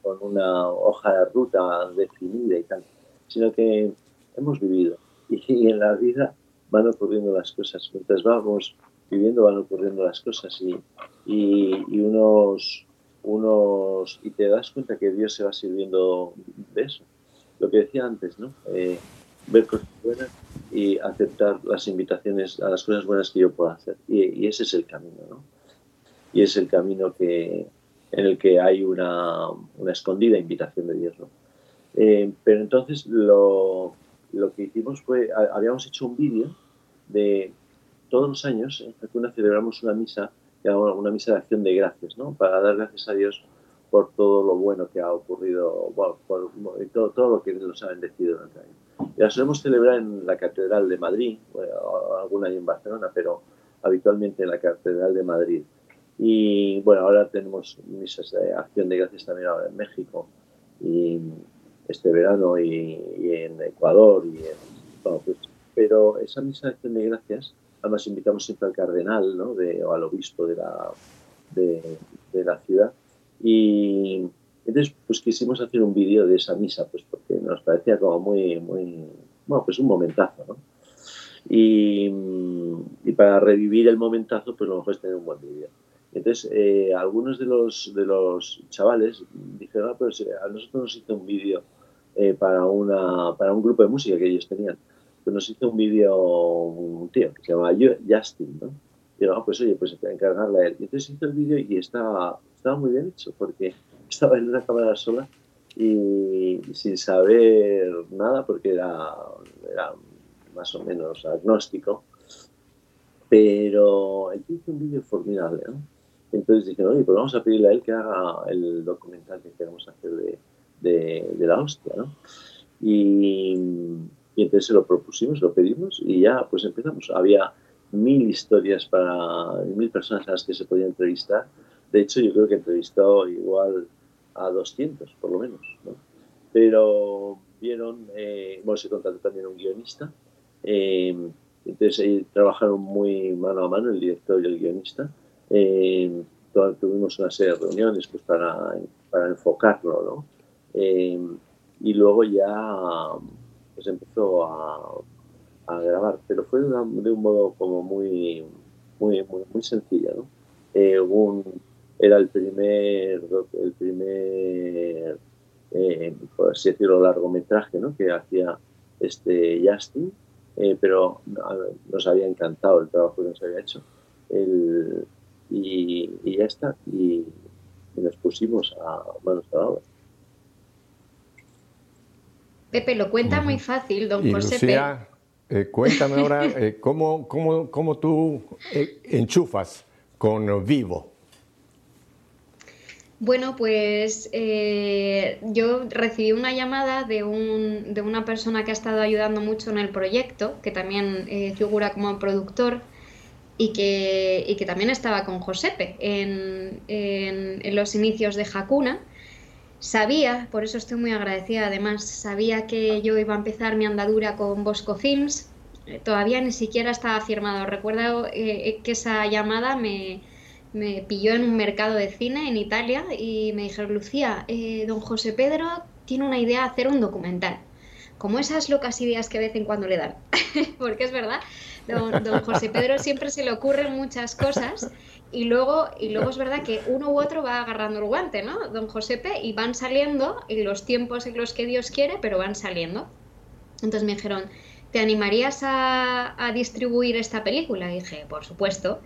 Speaker 3: con una hoja de ruta definida y tal, sino que hemos vivido <laughs> y, en la vida van ocurriendo las cosas. Mientras vamos viviendo van ocurriendo las cosas y, y, unos, unos y te das cuenta que Dios se va sirviendo de eso. Lo que decía antes, ¿no? Eh, ver cosas buenas y aceptar las invitaciones a las cosas buenas que yo pueda hacer. Y, y ese es el camino, ¿no? Y es el camino que, en el que hay una, una escondida invitación de Dios. ¿no? Eh, pero entonces lo, lo, que hicimos fue, habíamos hecho un vídeo de todos los años, en Jacuna celebramos una misa, una misa de acción de gracias, ¿no? para dar gracias a Dios por todo lo bueno que ha ocurrido, todo, todo lo que nos ha bendecido durante el año. La solemos celebrar en la Catedral de Madrid, bueno, algún año en Barcelona, pero habitualmente en la Catedral de Madrid. Y bueno, ahora tenemos misas de acción de gracias también ahora en México y este verano y, en Ecuador. Y pues, pero esa misa de acción de gracias, además invitamos siempre al cardenal ¿no? o al obispo de la, de la ciudad. Y entonces pues quisimos hacer un vídeo de esa misa, pues porque nos parecía como muy, muy, bueno, pues un momentazo, ¿no? Y, y para revivir el momentazo, pues lo mejor es tener un buen vídeo. Entonces, eh, algunos de los, de los chavales dijeron, ah, pues a nosotros nos hizo un vídeo para, una, para un grupo de música que ellos tenían. Pues nos hizo un vídeo un tío que se llama Justin, ¿no? Digo, ah, pues oye, pues encargarle a él. Y entonces hizo el vídeo y estaba, estaba muy bien hecho, porque <laughs> estaba en una cámara sola y sin saber nada, porque era, era más o menos agnóstico, pero él hizo un vídeo formidable, ¿no? Entonces dije, oye, pues vamos a pedirle a él que haga el documental que queremos hacer de, de, la hostia, ¿no? Y, y, entonces se lo propusimos, lo pedimos y ya pues empezamos. Había mil historias para mil personas a las que se podía entrevistar. De hecho, yo creo que entrevistó igual a 200, por lo menos, ¿no? Pero vieron, eh, bueno, se contrató también un guionista, eh, entonces ahí trabajaron muy mano a mano el director y el guionista. Eh, tuvimos una serie de reuniones pues, para, para enfocarlo, ¿no? Eh, y luego ya pues empezó a, a grabar, pero fue de, de, un modo como muy, muy, muy, muy sencillo, ¿no? Eh, un, era el primer, el primer eh, por así decirlo, largometraje ¿no? que hacía este Justin, eh, pero nos había encantado el trabajo que nos había hecho. El, y, y, ya está, y, nos pusimos a manos a la obra.
Speaker 2: Pepe lo cuenta muy fácil, don José.
Speaker 1: Lucía, eh, cuéntame ahora <laughs> eh, cómo, cómo, cómo, tú eh, enchufas con Vivo.
Speaker 2: Bueno, pues yo recibí una llamada de, un, de, una persona que ha estado ayudando mucho en el proyecto, que también figura como productor y que, y que, también estaba con Josepe en, en, los inicios de Hakuna. Sabía, por eso estoy muy agradecida además, sabía que yo iba a empezar mi andadura con Bosco Films, eh, todavía ni siquiera estaba firmado. Recuerdo que esa llamada me me pilló en un mercado de cine en Italia y me dijeron, Lucía, eh, don José Pedro tiene una idea de hacer un documental. Como esas locas ideas que de vez en cuando le dan. <laughs> Porque es verdad, don, José Pedro siempre se le ocurren muchas cosas y luego, y luego es verdad que uno u otro va agarrando el guante, ¿no? Don Josepe, y van saliendo en los tiempos en los que Dios quiere, pero van saliendo. Entonces me dijeron, ¿te animarías a, a distribuir esta película? Y dije, por supuesto.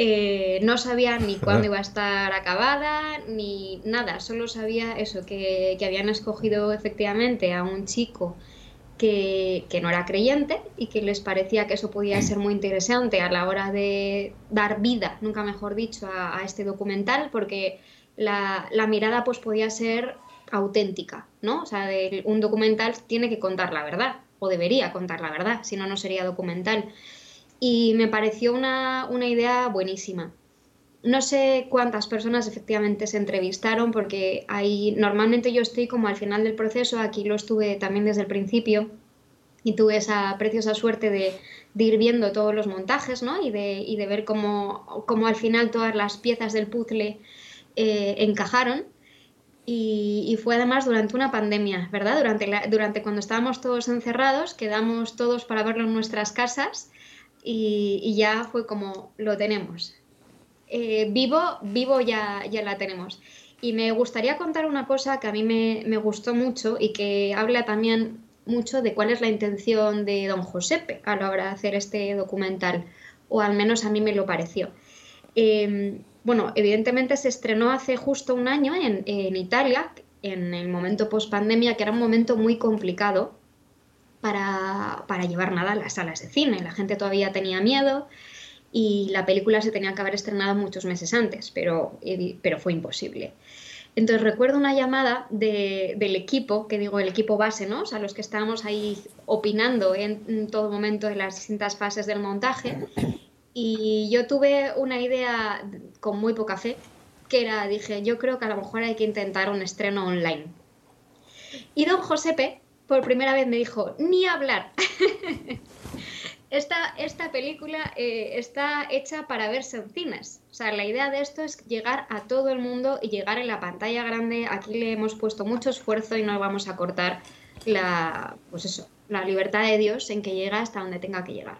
Speaker 2: Eh, no sabía ni cuándo iba a estar acabada, ni nada, solo sabía eso, que, habían escogido efectivamente a un chico que, no era creyente y que les parecía que eso podía ser muy interesante a la hora de dar vida, nunca mejor dicho, a, este documental, porque la, mirada pues podía ser auténtica, ¿no? O sea, un documental tiene que contar la verdad, o debería contar la verdad, si no, no sería documental y me pareció una, idea buenísima. No sé cuántas personas efectivamente se entrevistaron porque ahí normalmente yo estoy como al final del proceso, aquí lo estuve también desde el principio y tuve esa preciosa suerte de, ir viendo todos los montajes ¿no? y, de, y de ver cómo, cómo, al final todas las piezas del puzzle eh, encajaron. Y, fue además durante una pandemia, ¿verdad? Durante, la, durante cuando estábamos todos encerrados, quedamos todos para verlo en nuestras casas y, ya fue como lo tenemos. Eh, vivo, vivo ya, ya la tenemos. Y me gustaría contar una cosa que a mí me, me, gustó mucho y que habla también mucho de cuál es la intención de don Josepe a la hora de hacer este documental, o al menos a mí me lo pareció. Em, bueno, evidentemente se estrenó hace justo un año en, en Italia, en el momento post pandemia, que era un momento muy complicado para, para llevar nada a las salas de cine. La gente todavía tenía miedo y la película se tenía que haber estrenado muchos meses antes, pero, pero fue imposible. Entonces recuerdo una llamada del equipo, que digo el equipo base, ¿no? O sea, los que estábamos ahí opinando en, todo momento en las distintas fases del montaje. Y yo tuve una idea con muy poca fe, que era, dije, yo creo que a lo mejor hay que intentar un estreno online. Y don Josepe, por primera vez me dijo, ni hablar. <laughs> esta, esta película eh, está hecha para verse en cines. O sea, la idea de esto es llegar a todo el mundo y llegar en la pantalla grande. Aquí le hemos puesto mucho esfuerzo y no vamos a cortar la, pues eso, la libertad de Dios en que llega hasta donde tenga que llegar.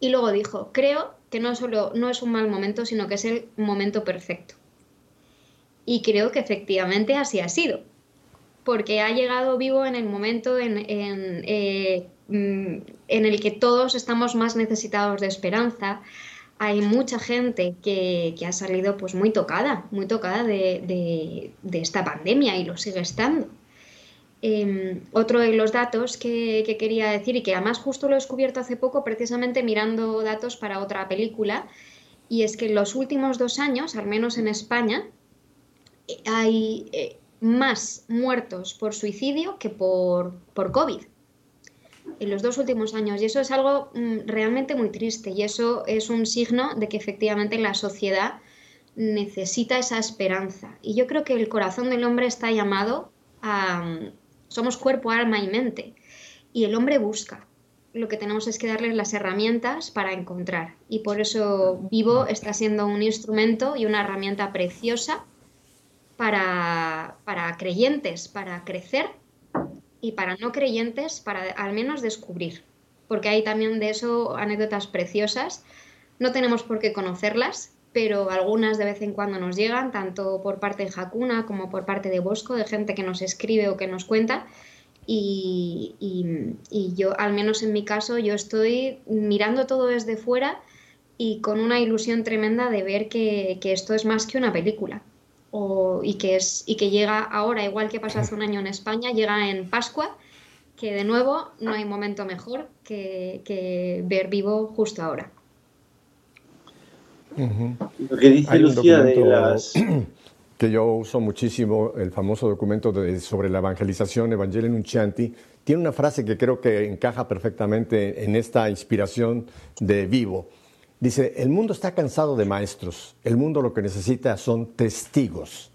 Speaker 2: Y luego dijo, creo que no solo no es un mal momento, sino que es el momento perfecto. Y creo que efectivamente así ha sido, porque ha llegado vivo en el momento en, eh, mm, en el que todos estamos más necesitados de esperanza, hay mucha gente que, ha salido pues muy tocada, muy tocada de, esta pandemia y lo sigue estando. Em, otro de los datos que, quería decir y que además justo lo he descubierto hace poco precisamente mirando datos para otra película y es que en los últimos dos años, al menos en España, hay eh, más muertos por suicidio que por, por COVID en los dos últimos años. Y eso es algo mm, realmente muy triste y eso es un signo de que efectivamente la sociedad necesita esa esperanza. Y yo creo que el corazón del hombre está llamado a... Mm, somos cuerpo, alma y mente. Y el hombre busca. Lo que tenemos es que darles las herramientas para encontrar. Y por eso Vivo está siendo un instrumento y una herramienta preciosa para, para creyentes, para crecer y para no creyentes para al menos descubrir, porque hay también de eso anécdotas preciosas. No tenemos por qué conocerlas, pero algunas de vez en cuando nos llegan, tanto por parte de Hakuna como por parte de Bosco, de gente que nos escribe o que nos cuenta. Y, yo, al menos en mi caso, yo estoy mirando todo desde fuera y con una ilusión tremenda de ver que esto es más que una película y, que es, y que llega ahora, igual que pasó hace un año en España, llega en Pascua, que de nuevo no hay momento mejor que, ver vivo justo ahora.
Speaker 3: Lo que dice Lucía de las... <clears throat>
Speaker 1: que yo uso muchísimo, el famoso documento sobre la evangelización, Evangelio Nuncianti, tiene una frase que creo que encaja perfectamente en esta inspiración de vivo. Dice, el mundo está cansado de maestros, el mundo lo que necesita son testigos.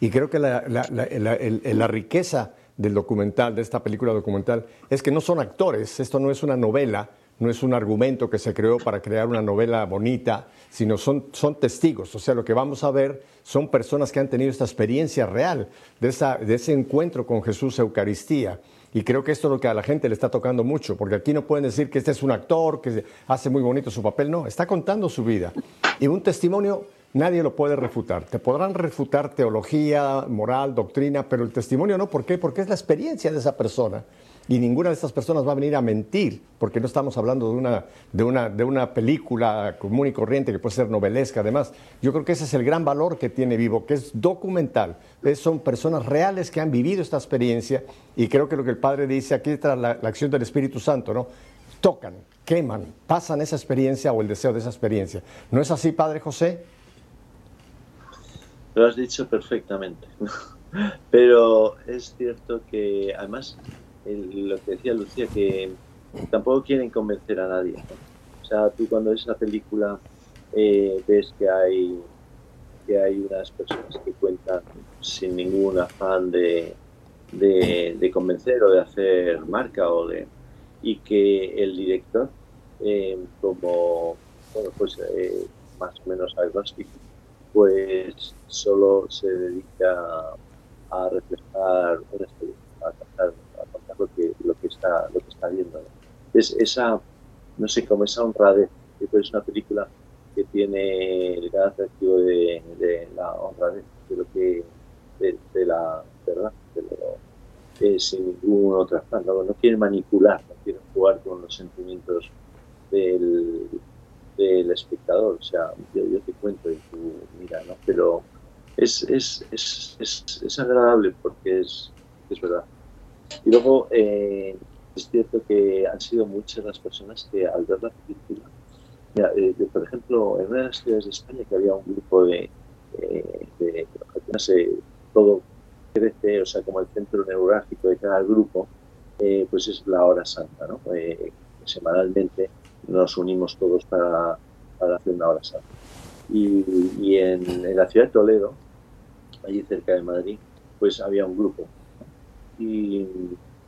Speaker 1: Y creo que la, riqueza del documental, de esta película documental, es que no son actores, esto no es una novela, no es un argumento que se creó para crear una novela bonita, sino son, son testigos. O sea, lo que vamos a ver son personas que han tenido esta experiencia real de, esa, de ese encuentro con Jesús Eucaristía. Y creo que esto es lo que a la gente le está tocando mucho, porque aquí no pueden decir que este es un actor, que hace muy bonito su papel, no, está contando su vida. Y un testimonio nadie lo puede refutar. Te podrán refutar teología, moral, doctrina, pero el testimonio no. ¿Por qué? Porque es la experiencia de esa persona. Y ninguna de estas personas va a venir a mentir, porque no estamos hablando de una, de, una, de una película común y corriente que puede ser novelesca. Además, yo creo que ese es el gran valor que tiene Vivo, que es documental. son personas reales que han vivido esta experiencia y creo que lo que el Padre dice aquí está la, la acción del Espíritu Santo, ¿no? Tocan, queman, pasan esa experiencia o el deseo de esa experiencia. ¿No es así, Padre José?
Speaker 3: Lo has dicho perfectamente. <laughs> Pero es cierto que además lo que decía Lucía, que tampoco quieren convencer a nadie. O sea, tú cuando ves la película eh, ves que hay, que hay unas personas que cuentan sin ningún afán de, de, convencer o de hacer marca o de y que el director eh, como bueno pues eh, más o menos agnóstico pues solo se dedica a reflejar una experiencia a lo que, lo que, está, lo que está viendo. Es esa, no sé, como esa honradez, que es una película que tiene el gran atractivo de, la honradez, de lo que, de, la verdad, de sin ningún otro no, no quiere manipular, no quiere jugar con los sentimientos del, del espectador, o sea, yo, yo te cuento y tú mira, ¿no? Pero es, es, es, es, es agradable porque es, es verdad. Y luego eh, es cierto que han sido muchas las personas que al ver la película, eh, por ejemplo, en una de las ciudades de España que había un grupo de, eh, de, todo crece, o sea, como el centro neurálgico de cada grupo, pues es la hora santa, ¿no? semanalmente nos unimos todos para, para, hacer una hora santa. Y, y en, en, la ciudad de Toledo, allí cerca de Madrid, pues había un grupo y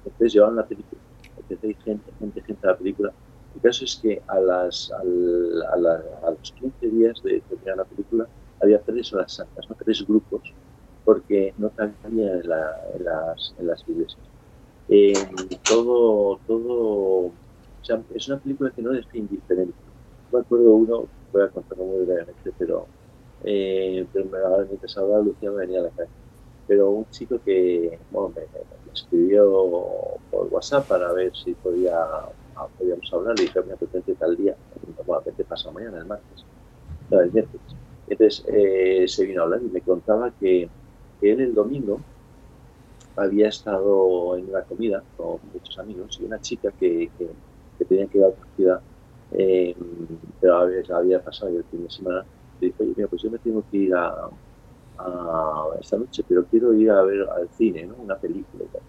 Speaker 3: entonces llevaron la película, gente, gente, gente a la película. El caso es que a, las, a, los 15 días de terminar la película había tres horas santas, ¿no? tres grupos, porque no cabía en, las, en las iglesias. todo, todo, es una película que no deja indiferente. me acuerdo uno, voy a contarlo muy brevemente, pero, eh, pero me, mientras hablaba Lucía me venía a la cabeza. Pero un chico que bueno, me, escribió por WhatsApp para ver si podía podíamos hablar, le dije, me apetece tal día, normalmente pasa mañana, el martes, no, el miércoles. Entonces eh, se vino a hablar y me contaba que, que él el domingo había estado en una comida con muchos amigos y una chica que, que, tenía que ir a otra ciudad, eh, pero había, había, pasado el fin de semana, le dijo, oye, mira, pues yo me tengo que ir a, a, esta noche, pero quiero ir a ver al cine, ¿no? Una película y tal.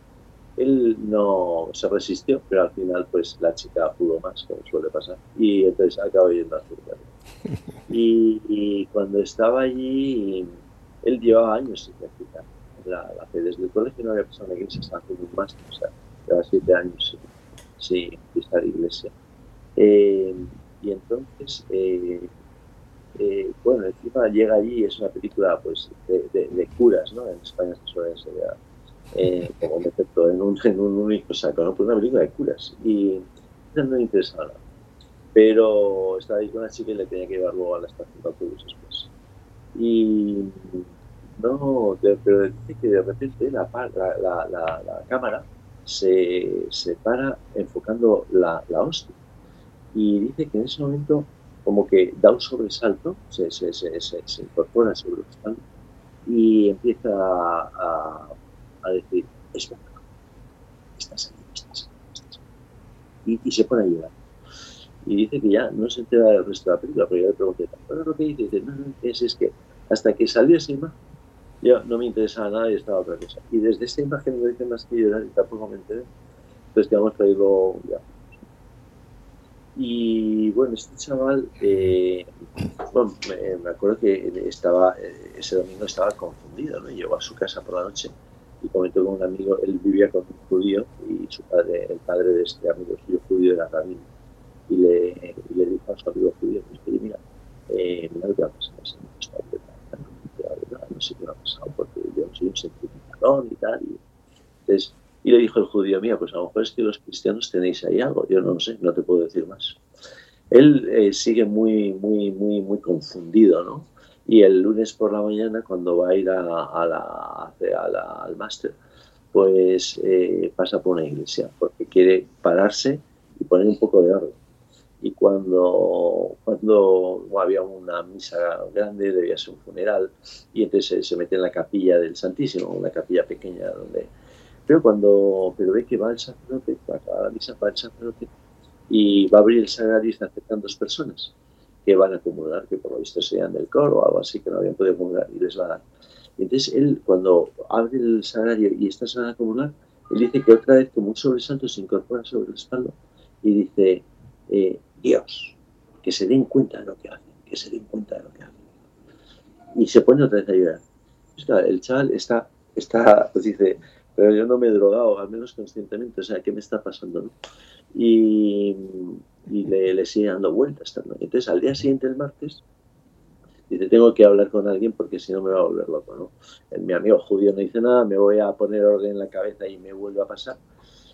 Speaker 3: Él no se resistió, pero al final pues la chica pudo más, como suele pasar, y entonces acabó yendo a su <laughs> y, y cuando estaba allí, él llevaba años sin practicar la, la fe. Desde el colegio no había pasado en la iglesia, estaba haciendo un máster, o sea, lleva siete años sin, estar en iglesia. Eh, y entonces, eh, eh, bueno, encima llega allí, es una película pues de, de, curas, ¿no? En España se suele enseñar eh, como todo en un, en un único saco, ¿no? Pues una película de curas. Y no me interesaba nada. Pero estaba ahí con una chica y le tenía que llevar luego a la estación de autobuses, pues. Y no, pero dice que de repente la, la, la, la cámara se, se, para enfocando la, la, hostia. Y dice que en ese momento como que da un sobresalto, se, se, se, se incorpora sobre el y empieza a, decir, es verdad, estás aquí, estás aquí, Y, y, se pone a llorar. Y dice que ya no se entera del resto de la película, pero yo le pregunté, ¿pero lo que dice? Dice, no, no, es, es que hasta que salió esa imagen, yo no me interesaba nada y estaba otra cosa. Y desde esta imagen no dice más que llorar y tampoco me enteré. Entonces, digamos, traído ya. Y bueno, este chaval, eh, bueno, me, acuerdo que estaba, eh, ese domingo estaba confundido, ¿no? Llegó a su casa por la noche y comentó con un amigo, él vivía con un judío y su padre, el padre de este amigo suyo judío era rabino. Y le, y le dijo a su amigo judío, pues, mira, eh, mira lo que va a pasar, no sé qué me ha pasado, porque yo soy un sentimentador y tal. Y, entonces, y le dijo el judío, mía, pues a lo mejor es que los cristianos tenéis ahí algo, yo no lo sé, no te puedo decir más. Él eh, sigue muy, muy, muy, muy confundido, ¿no? Y el lunes por la mañana, cuando va a ir a, a la, a la, al máster, pues eh, pasa por una iglesia, porque quiere pararse y poner un poco de orden y cuando, cuando había una misa grande, debía ser un funeral, y entonces se, mete en la capilla del Santísimo, una capilla pequeña donde... Pero cuando pero ve que va el sacerdote, va a la misa, va el sacerdote, y va a abrir el sagrario y está aceptando dos personas que van a acumular, que por lo visto serían del coro o algo así, que no habían podido acumular, y les va a dar. Y entonces él, cuando abre el sagrario y estas van a acumular, él dice que otra vez, como un sobresalto, se incorpora sobre el espalda y dice, eh, Dios, que se den cuenta de lo que hacen, que se den cuenta de lo que hacen. Y se pone otra vez a llorar. el chaval está, está, pues dice, pero yo no me he drogado, al menos conscientemente, o sea, ¿qué me está pasando? Y, y le, le, sigue dando vueltas. Entonces, al día siguiente, el martes, dice, tengo que hablar con alguien porque si no me va a volver loco, ¿no? mi amigo judío no dice nada, me voy a poner orden en la cabeza y me vuelve a pasar.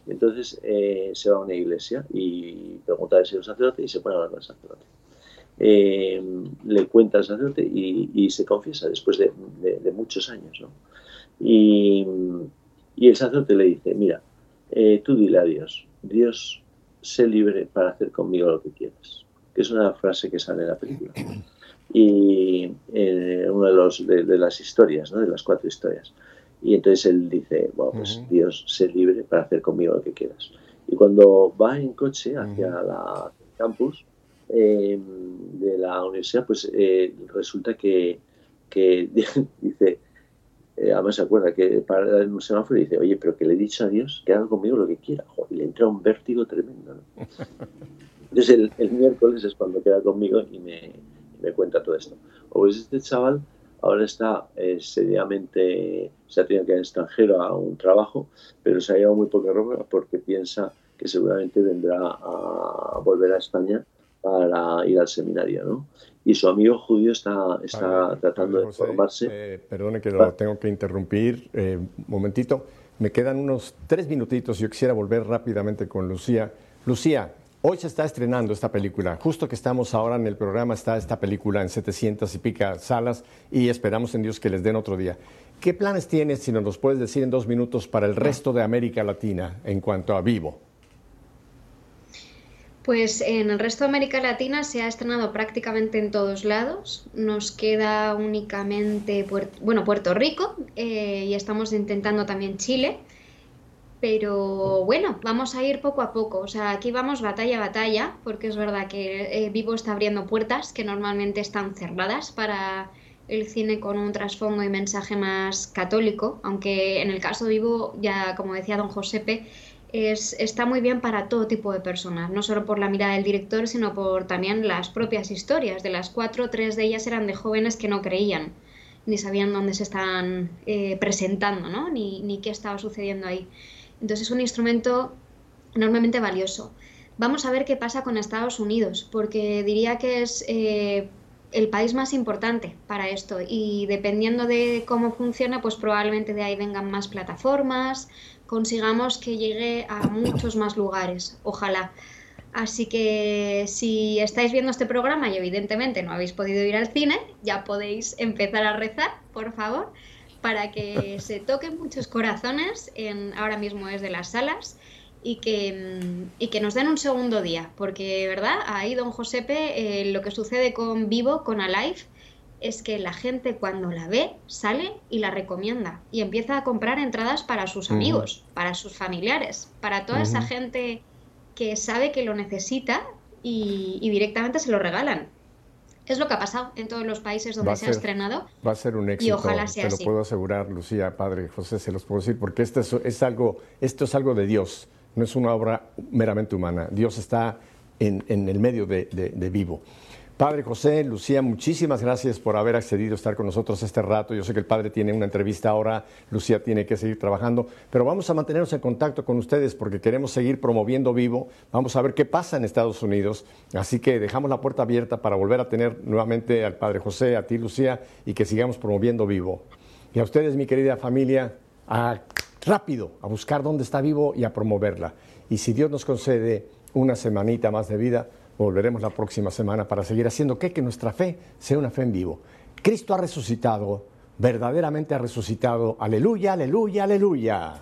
Speaker 3: Entonces eh, se va a una iglesia y pregunta si es un sacerdote y se pone a hablar con el sacerdote. Eh, le cuenta al sacerdote y, se confiesa después de, muchos años. ¿no? Y, el sacerdote le dice, mira, eh, tú dile a Dios, Dios, sé libre para hacer conmigo lo que quieras. Que es una frase que sale en la película. Y una de, los, de, las historias, ¿no? de las cuatro historias. Y entonces él dice, bueno, pues Dios, sé libre para hacer conmigo lo que quieras. Y cuando va en coche hacia la campus em, de la universidad, pues eh, resulta que, que <laughs> dice, eh, además se acuerda que para en un semáforo dice, oye, pero que le he dicho a Dios que haga conmigo lo que quiera. y le entra un vértigo tremendo. <laughs> Entonces el, miércoles es cuando queda conmigo y me, me cuenta todo esto. O pues este chaval ahora está eh, seriamente, se ha tenido que ir al extranjero a un trabajo, pero se ha llevado muy poca ropa porque piensa que seguramente vendrá a volver a España para ir al seminario, ¿no? Y su amigo judío está, está tratando de formarse.
Speaker 1: Eh, perdone que lo tengo que interrumpir eh, momentito. Me quedan unos tres minutitos. Yo quisiera volver rápidamente con Lucía. Lucía, Hoy se está estrenando esta película. Justo que estamos ahora en el programa está esta película en 700 y pica salas y esperamos en Dios que les den otro día. ¿Qué planes tienes, si nos los puedes decir en dos minutos, para el resto de América Latina en cuanto a vivo?
Speaker 2: Pues en el resto de América Latina se ha estrenado prácticamente en todos lados. Nos queda únicamente bueno, Puerto Rico eh, y estamos intentando también Chile. Pero bueno, vamos a ir poco a poco. O sea, aquí vamos batalla a batalla, porque es verdad que eh, Vivo está abriendo puertas que normalmente están cerradas para el cine con un trasfondo y mensaje más católico, aunque en el caso de Vivo, ya como decía don Josepe, es, está muy bien para todo tipo de personas, no solo por la mirada del director, sino por también las propias historias. De las cuatro, tres de ellas eran de jóvenes que no creían, ni sabían dónde se estaban eh, presentando, ¿no? ni, ni qué estaba sucediendo ahí. Entonces es un instrumento enormemente valioso. Vamos a ver qué pasa con Estados Unidos, porque diría que es eh, el país más importante para esto y dependiendo de cómo funciona, pues probablemente de ahí vengan más plataformas, consigamos que llegue a muchos más lugares, ojalá. Así que si estáis viendo este programa y evidentemente no habéis podido ir al cine, ya podéis empezar a rezar, por favor, para que se toquen muchos corazones, en, ahora mismo es de las salas, y que, mm, y que nos den un segundo día, porque, ¿verdad? Ahí, don Josepe, eh, lo que sucede con Vivo, con Alive, es que la gente cuando la ve sale y la recomienda y empieza a comprar entradas para sus amigos, para sus familiares, para toda esa gente que sabe que lo necesita y, y, directamente se lo regalan. Es lo que ha pasado en todos los países donde se ha estrenado.
Speaker 1: Va a ser un éxito. Y ojalá sea te lo puedo asegurar, Lucía, Padre José, se los puedo decir, porque esto es, algo, esto es algo de Dios, no es una obra meramente humana. Dios está en, el medio de vivo. Padre José, Lucía, muchísimas gracias por haber accedido a estar con nosotros este rato. Yo sé que el padre tiene una entrevista ahora, Lucía tiene que seguir trabajando, pero vamos a mantenernos en contacto con ustedes porque queremos seguir promoviendo vivo. Vamos a ver qué pasa en Estados Unidos. Así que dejamos la puerta abierta para volver a tener nuevamente al padre José, a ti, Lucía, y que sigamos promoviendo vivo. Y a ustedes, mi querida familia, rápido a buscar dónde está vivo y a promoverla. Y si Dios nos concede una semanita más de vida, Volveremos la próxima semana para seguir haciendo que, nuestra fe sea una fe en vivo. Cristo ha resucitado, verdaderamente ha resucitado. Aleluya, aleluya, aleluya.